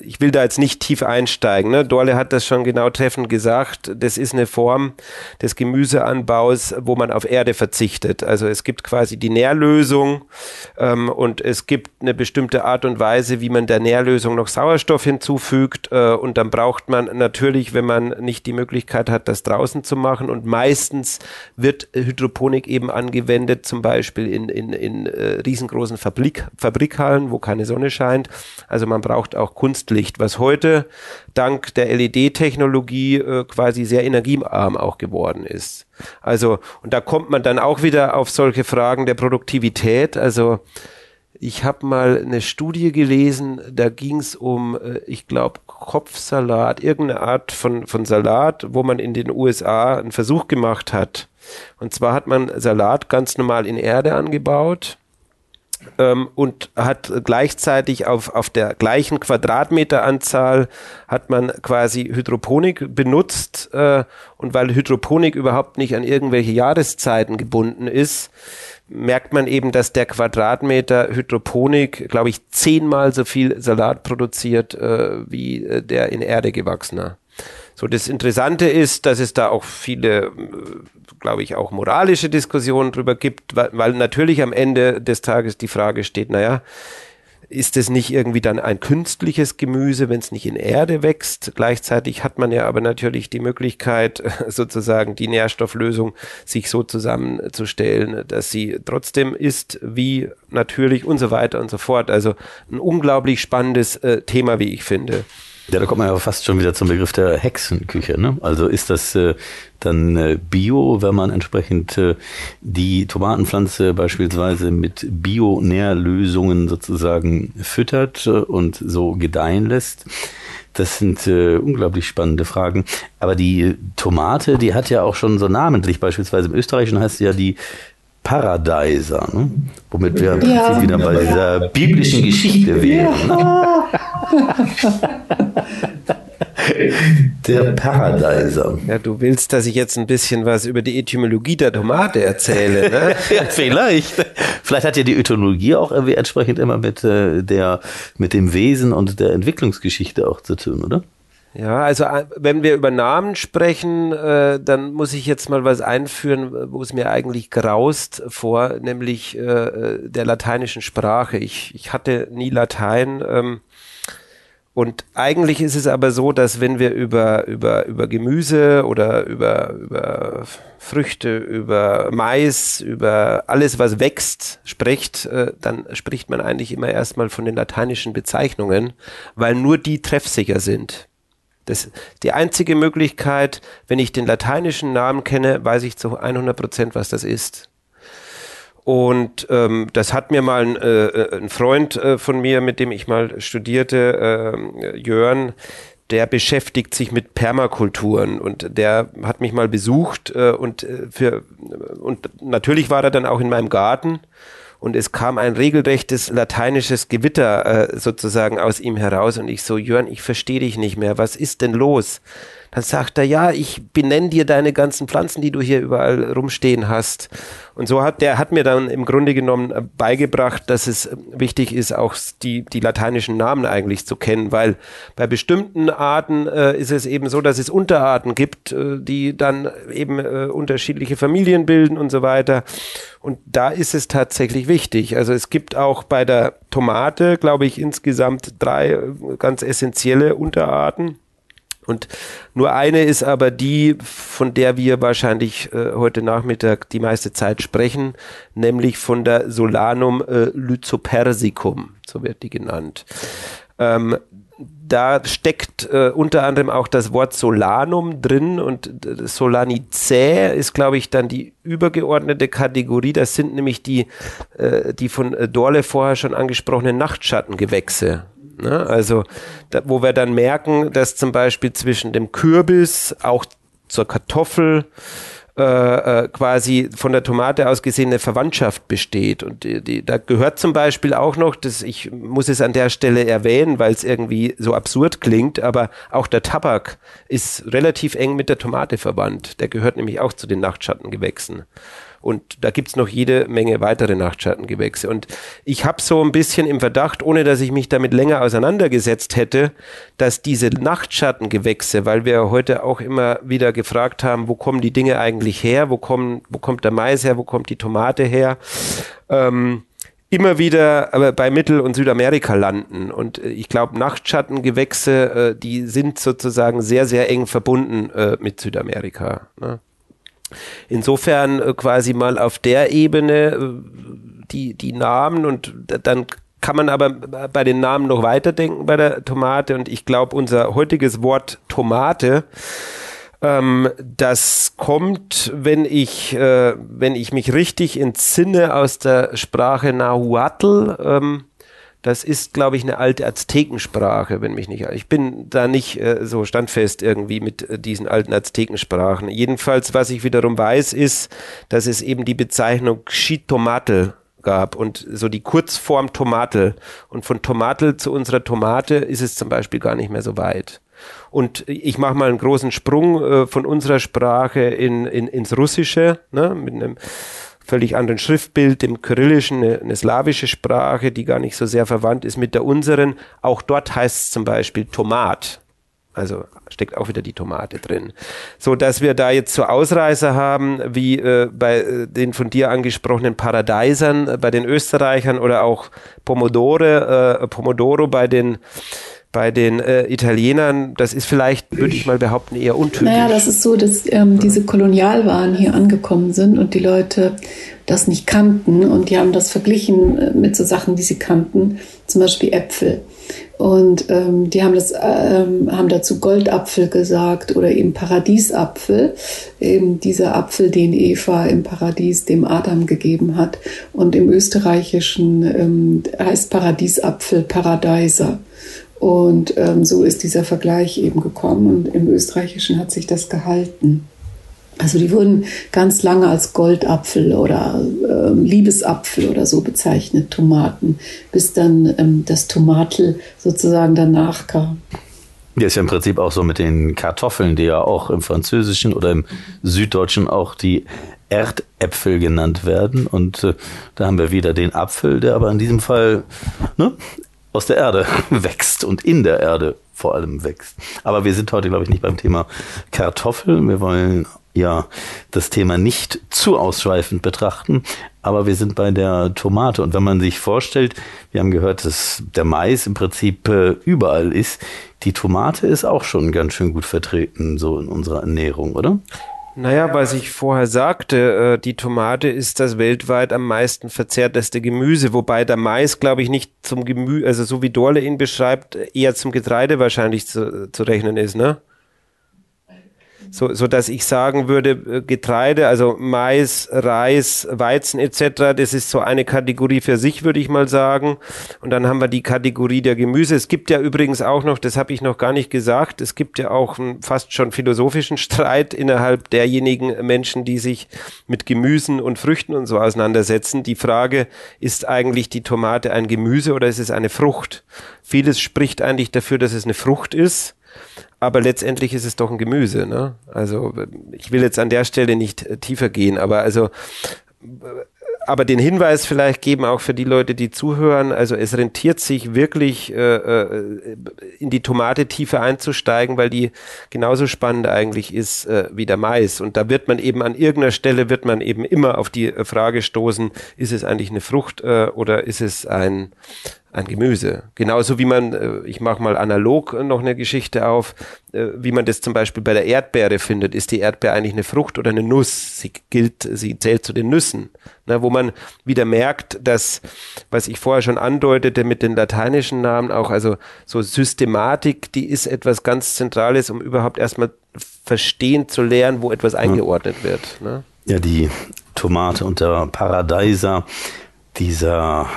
ich will da jetzt nicht tief einsteigen. Ne? Dorle hat das schon genau treffend gesagt. Das ist eine Form des Gemüseanbaus, wo man auf Erde verzichtet. Also es gibt quasi die Nährlösung ähm, und es gibt eine bestimmte Art und Weise, wie man der Nährlösung noch Sauerstoff hinzufügt äh, und dann braucht man natürlich, wenn man nicht die Möglichkeit hat, das draußen zu machen und meistens wird Hydroponik eben angewendet, zum Beispiel in, in, in äh, riesengroßen Fabrik, Fabrikhallen, wo keine Sonne scheint. Also man braucht auch Kunstlicht, was heute dank der LED-Technologie äh, quasi sehr energiearm auch geworden ist. Also, und da kommt man dann auch wieder auf solche Fragen der Produktivität. Also, ich habe mal eine Studie gelesen, da ging es um, äh, ich glaube, Kopfsalat, irgendeine Art von, von Salat, wo man in den USA einen Versuch gemacht hat. Und zwar hat man Salat ganz normal in Erde angebaut ähm, und hat gleichzeitig auf, auf der gleichen Quadratmeteranzahl hat man quasi Hydroponik benutzt äh, und weil Hydroponik überhaupt nicht an irgendwelche Jahreszeiten gebunden ist, merkt man eben, dass der Quadratmeter Hydroponik, glaube ich, zehnmal so viel Salat produziert äh, wie äh, der in Erde gewachsener. So, das Interessante ist, dass es da auch viele, äh, glaube ich, auch moralische Diskussionen drüber gibt, weil, weil natürlich am Ende des Tages die Frage steht, naja, ist es nicht irgendwie dann ein künstliches Gemüse, wenn es nicht in Erde wächst? Gleichzeitig hat man ja aber natürlich die Möglichkeit, sozusagen die Nährstofflösung sich so zusammenzustellen, dass sie trotzdem ist, wie natürlich und so weiter und so fort. Also ein unglaublich spannendes äh, Thema, wie ich finde. Ja, da kommt man ja fast schon wieder zum Begriff der Hexenküche. Ne? Also ist das äh, dann äh, Bio, wenn man entsprechend äh, die Tomatenpflanze beispielsweise mit Bio-Nährlösungen sozusagen füttert äh, und so gedeihen lässt? Das sind äh, unglaublich spannende Fragen. Aber die Tomate, die hat ja auch schon so namentlich, beispielsweise im Österreichischen heißt sie ja die Paradiser, ne? womit wir ja. wieder bei dieser biblischen Geschichte wären. Ne? Der Paradiser. Ja, du willst, dass ich jetzt ein bisschen was über die Etymologie der Tomate erzähle, ne? ja, vielleicht. Vielleicht hat ja die Etymologie auch entsprechend immer mit, äh, der, mit dem Wesen und der Entwicklungsgeschichte auch zu tun, oder? Ja, also äh, wenn wir über Namen sprechen, äh, dann muss ich jetzt mal was einführen, wo es mir eigentlich graust vor, nämlich äh, äh, der lateinischen Sprache. Ich, ich hatte nie Latein. Ähm, und eigentlich ist es aber so, dass wenn wir über, über, über Gemüse oder über, über Früchte, über Mais, über alles, was wächst, spricht, äh, dann spricht man eigentlich immer erstmal von den lateinischen Bezeichnungen, weil nur die treffsicher sind. Das die einzige Möglichkeit, wenn ich den lateinischen Namen kenne, weiß ich zu 100 Prozent, was das ist. Und ähm, das hat mir mal ein, äh, ein Freund äh, von mir, mit dem ich mal studierte, äh, Jörn, der beschäftigt sich mit Permakulturen und der hat mich mal besucht äh, und äh, für und natürlich war er dann auch in meinem Garten und es kam ein regelrechtes lateinisches Gewitter äh, sozusagen aus ihm heraus und ich so, Jörn, ich verstehe dich nicht mehr, was ist denn los? Dann sagt er, ja, ich benenne dir deine ganzen Pflanzen, die du hier überall rumstehen hast. Und so hat der hat mir dann im Grunde genommen äh, beigebracht, dass es äh, wichtig ist, auch die, die lateinischen Namen eigentlich zu kennen, weil bei bestimmten Arten äh, ist es eben so, dass es Unterarten gibt, äh, die dann eben äh, unterschiedliche Familien bilden und so weiter. Und da ist es tatsächlich wichtig. Also es gibt auch bei der Tomate, glaube ich, insgesamt drei äh, ganz essentielle Unterarten. Und nur eine ist aber die, von der wir wahrscheinlich äh, heute Nachmittag die meiste Zeit sprechen, nämlich von der Solanum äh, lycopersicum, so wird die genannt. Ähm, da steckt äh, unter anderem auch das Wort Solanum drin und äh, Solanicae ist, glaube ich, dann die übergeordnete Kategorie. Das sind nämlich die, äh, die von Dorle vorher schon angesprochenen Nachtschattengewächse. Ne? Also, da, wo wir dann merken, dass zum Beispiel zwischen dem Kürbis auch zur Kartoffel äh, äh, quasi von der Tomate aus gesehen eine Verwandtschaft besteht. Und die, die, da gehört zum Beispiel auch noch, dass ich muss es an der Stelle erwähnen, weil es irgendwie so absurd klingt, aber auch der Tabak ist relativ eng mit der Tomate verwandt. Der gehört nämlich auch zu den Nachtschattengewächsen. Und da gibt's noch jede Menge weitere Nachtschattengewächse. Und ich habe so ein bisschen im Verdacht, ohne dass ich mich damit länger auseinandergesetzt hätte, dass diese Nachtschattengewächse, weil wir heute auch immer wieder gefragt haben, wo kommen die Dinge eigentlich her, wo, kommen, wo kommt der Mais her, wo kommt die Tomate her, ähm, immer wieder bei Mittel- und Südamerika landen. Und äh, ich glaube, Nachtschattengewächse, äh, die sind sozusagen sehr, sehr eng verbunden äh, mit Südamerika. Ne? Insofern äh, quasi mal auf der Ebene äh, die, die Namen und dann kann man aber bei den Namen noch weiterdenken bei der Tomate und ich glaube, unser heutiges Wort Tomate ähm, das kommt, wenn ich, äh, wenn ich mich richtig entsinne aus der Sprache Nahuatl. Ähm, das ist, glaube ich, eine alte Aztekensprache, wenn mich nicht. Ich bin da nicht äh, so standfest irgendwie mit äh, diesen alten Aztekensprachen. Jedenfalls, was ich wiederum weiß, ist, dass es eben die Bezeichnung Xitomatl gab und so die Kurzform Tomatel. Und von Tomatel zu unserer Tomate ist es zum Beispiel gar nicht mehr so weit. Und ich mache mal einen großen Sprung äh, von unserer Sprache in, in, ins Russische, ne, mit einem völlig anderen Schriftbild, dem Kyrillischen, eine, eine slawische Sprache, die gar nicht so sehr verwandt ist mit der unseren. Auch dort heißt es zum Beispiel Tomat. Also steckt auch wieder die Tomate drin. So dass wir da jetzt so Ausreißer haben, wie äh, bei äh, den von dir angesprochenen Paradeisern äh, bei den Österreichern oder auch Pomodore, äh, Pomodoro bei den bei den äh, Italienern, das ist vielleicht, würde ich mal behaupten, eher untypisch. Naja, das ist so, dass ähm, diese Kolonialwaren hier angekommen sind und die Leute das nicht kannten und die haben das verglichen äh, mit so Sachen, die sie kannten, zum Beispiel Äpfel. Und ähm, die haben, das, ähm, haben dazu Goldapfel gesagt oder eben Paradiesapfel, eben dieser Apfel, den Eva im Paradies dem Adam gegeben hat. Und im Österreichischen ähm, heißt Paradiesapfel Paradeiser. Und ähm, so ist dieser Vergleich eben gekommen und im Österreichischen hat sich das gehalten. Also die wurden ganz lange als Goldapfel oder ähm, Liebesapfel oder so bezeichnet, Tomaten, bis dann ähm, das Tomatel sozusagen danach kam. Ja, ist ja im Prinzip auch so mit den Kartoffeln, die ja auch im Französischen oder im Süddeutschen auch die Erdäpfel genannt werden. Und äh, da haben wir wieder den Apfel, der aber in diesem Fall ne, aus der Erde wächst und in der Erde vor allem wächst. Aber wir sind heute, glaube ich, nicht beim Thema Kartoffeln. Wir wollen ja das Thema nicht zu ausschweifend betrachten, aber wir sind bei der Tomate. Und wenn man sich vorstellt, wir haben gehört, dass der Mais im Prinzip äh, überall ist, die Tomate ist auch schon ganz schön gut vertreten, so in unserer Ernährung, oder? Naja, was ich vorher sagte, äh, die Tomate ist das weltweit am meisten verzehrteste Gemüse, wobei der Mais, glaube ich, nicht zum Gemüse, also so wie Dorle ihn beschreibt, eher zum Getreide wahrscheinlich zu, zu rechnen ist, ne? So, so dass ich sagen würde, äh, Getreide, also Mais, Reis, Weizen etc., das ist so eine Kategorie für sich, würde ich mal sagen. Und dann haben wir die Kategorie der Gemüse. Es gibt ja übrigens auch noch, das habe ich noch gar nicht gesagt, es gibt ja auch einen fast schon philosophischen Streit innerhalb derjenigen Menschen, die sich mit Gemüsen und Früchten und so auseinandersetzen. Die Frage, ist eigentlich die Tomate ein Gemüse oder ist es eine Frucht? Vieles spricht eigentlich dafür, dass es eine Frucht ist aber letztendlich ist es doch ein Gemüse. Ne? Also ich will jetzt an der Stelle nicht äh, tiefer gehen, aber also aber den Hinweis vielleicht geben auch für die Leute, die zuhören. Also es rentiert sich wirklich äh, äh, in die Tomate tiefer einzusteigen, weil die genauso spannend eigentlich ist äh, wie der Mais. Und da wird man eben an irgendeiner Stelle wird man eben immer auf die Frage stoßen: Ist es eigentlich eine Frucht äh, oder ist es ein ein Gemüse. Genauso wie man, äh, ich mache mal analog noch eine Geschichte auf, äh, wie man das zum Beispiel bei der Erdbeere findet. Ist die Erdbeere eigentlich eine Frucht oder eine Nuss? Sie gilt, sie zählt zu den Nüssen. Na, wo man wieder merkt, dass, was ich vorher schon andeutete mit den lateinischen Namen auch, also so Systematik, die ist etwas ganz Zentrales, um überhaupt erstmal verstehen zu lernen, wo etwas eingeordnet wird. Ne? Ja, die Tomate und der Paradeiser, dieser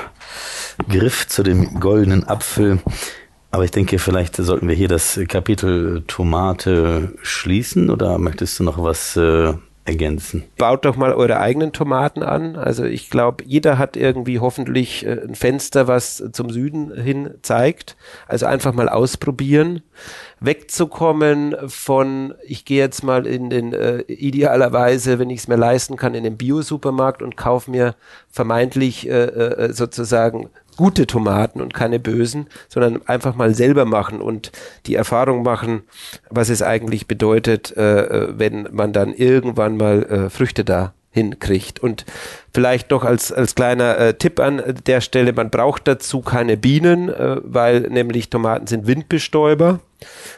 Griff zu dem goldenen Apfel. Aber ich denke, vielleicht sollten wir hier das Kapitel Tomate schließen oder möchtest du noch was äh, ergänzen? Baut doch mal eure eigenen Tomaten an. Also ich glaube, jeder hat irgendwie hoffentlich äh, ein Fenster, was zum Süden hin zeigt. Also einfach mal ausprobieren wegzukommen von, ich gehe jetzt mal in den, äh, idealerweise, wenn ich es mir leisten kann, in den Bio-Supermarkt und kaufe mir vermeintlich äh, äh, sozusagen gute Tomaten und keine bösen, sondern einfach mal selber machen und die Erfahrung machen, was es eigentlich bedeutet, äh, äh wenn man dann irgendwann mal äh, Früchte da hinkriegt. Und vielleicht noch als, als kleiner äh, Tipp an der Stelle, man braucht dazu keine Bienen, äh, weil nämlich Tomaten sind Windbestäuber.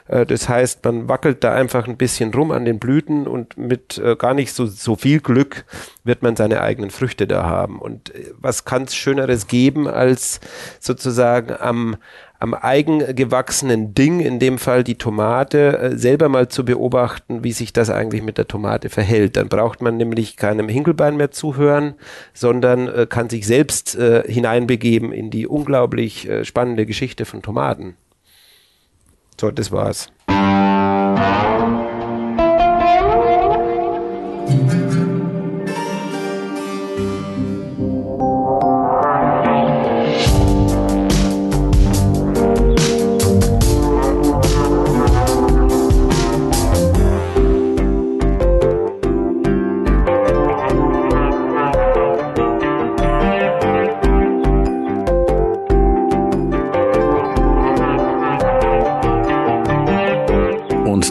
Äh, das heißt, man wackelt da einfach ein bisschen rum an den Blüten und mit äh, gar nicht so, so viel Glück wird man seine eigenen Früchte da haben. Und äh, was kann es Schöneres geben, als sozusagen am, am eigengewachsenen Ding, in dem Fall die Tomate, äh, selber mal zu beobachten, wie sich das eigentlich mit der Tomate verhält. Dann braucht man nämlich keinem Hinkelbein mehr zuhören, sondern äh, kann sich selbst äh, hineinbegeben in die unglaublich spannende Geschichte von Tomaten. So, das war's.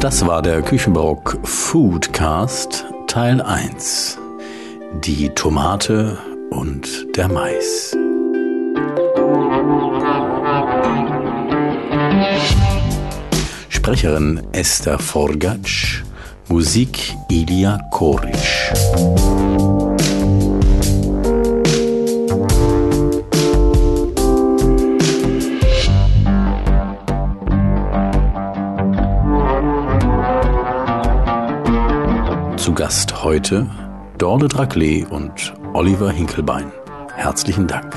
Das war der Küchenbarock Foodcast Teil 1. Die Tomate und der Mais. Sprecherin Esther Forgatsch, Musik Ilya Koric. Gast heute Dorle Draclé und Oliver Hinkelbein. Herzlichen Dank.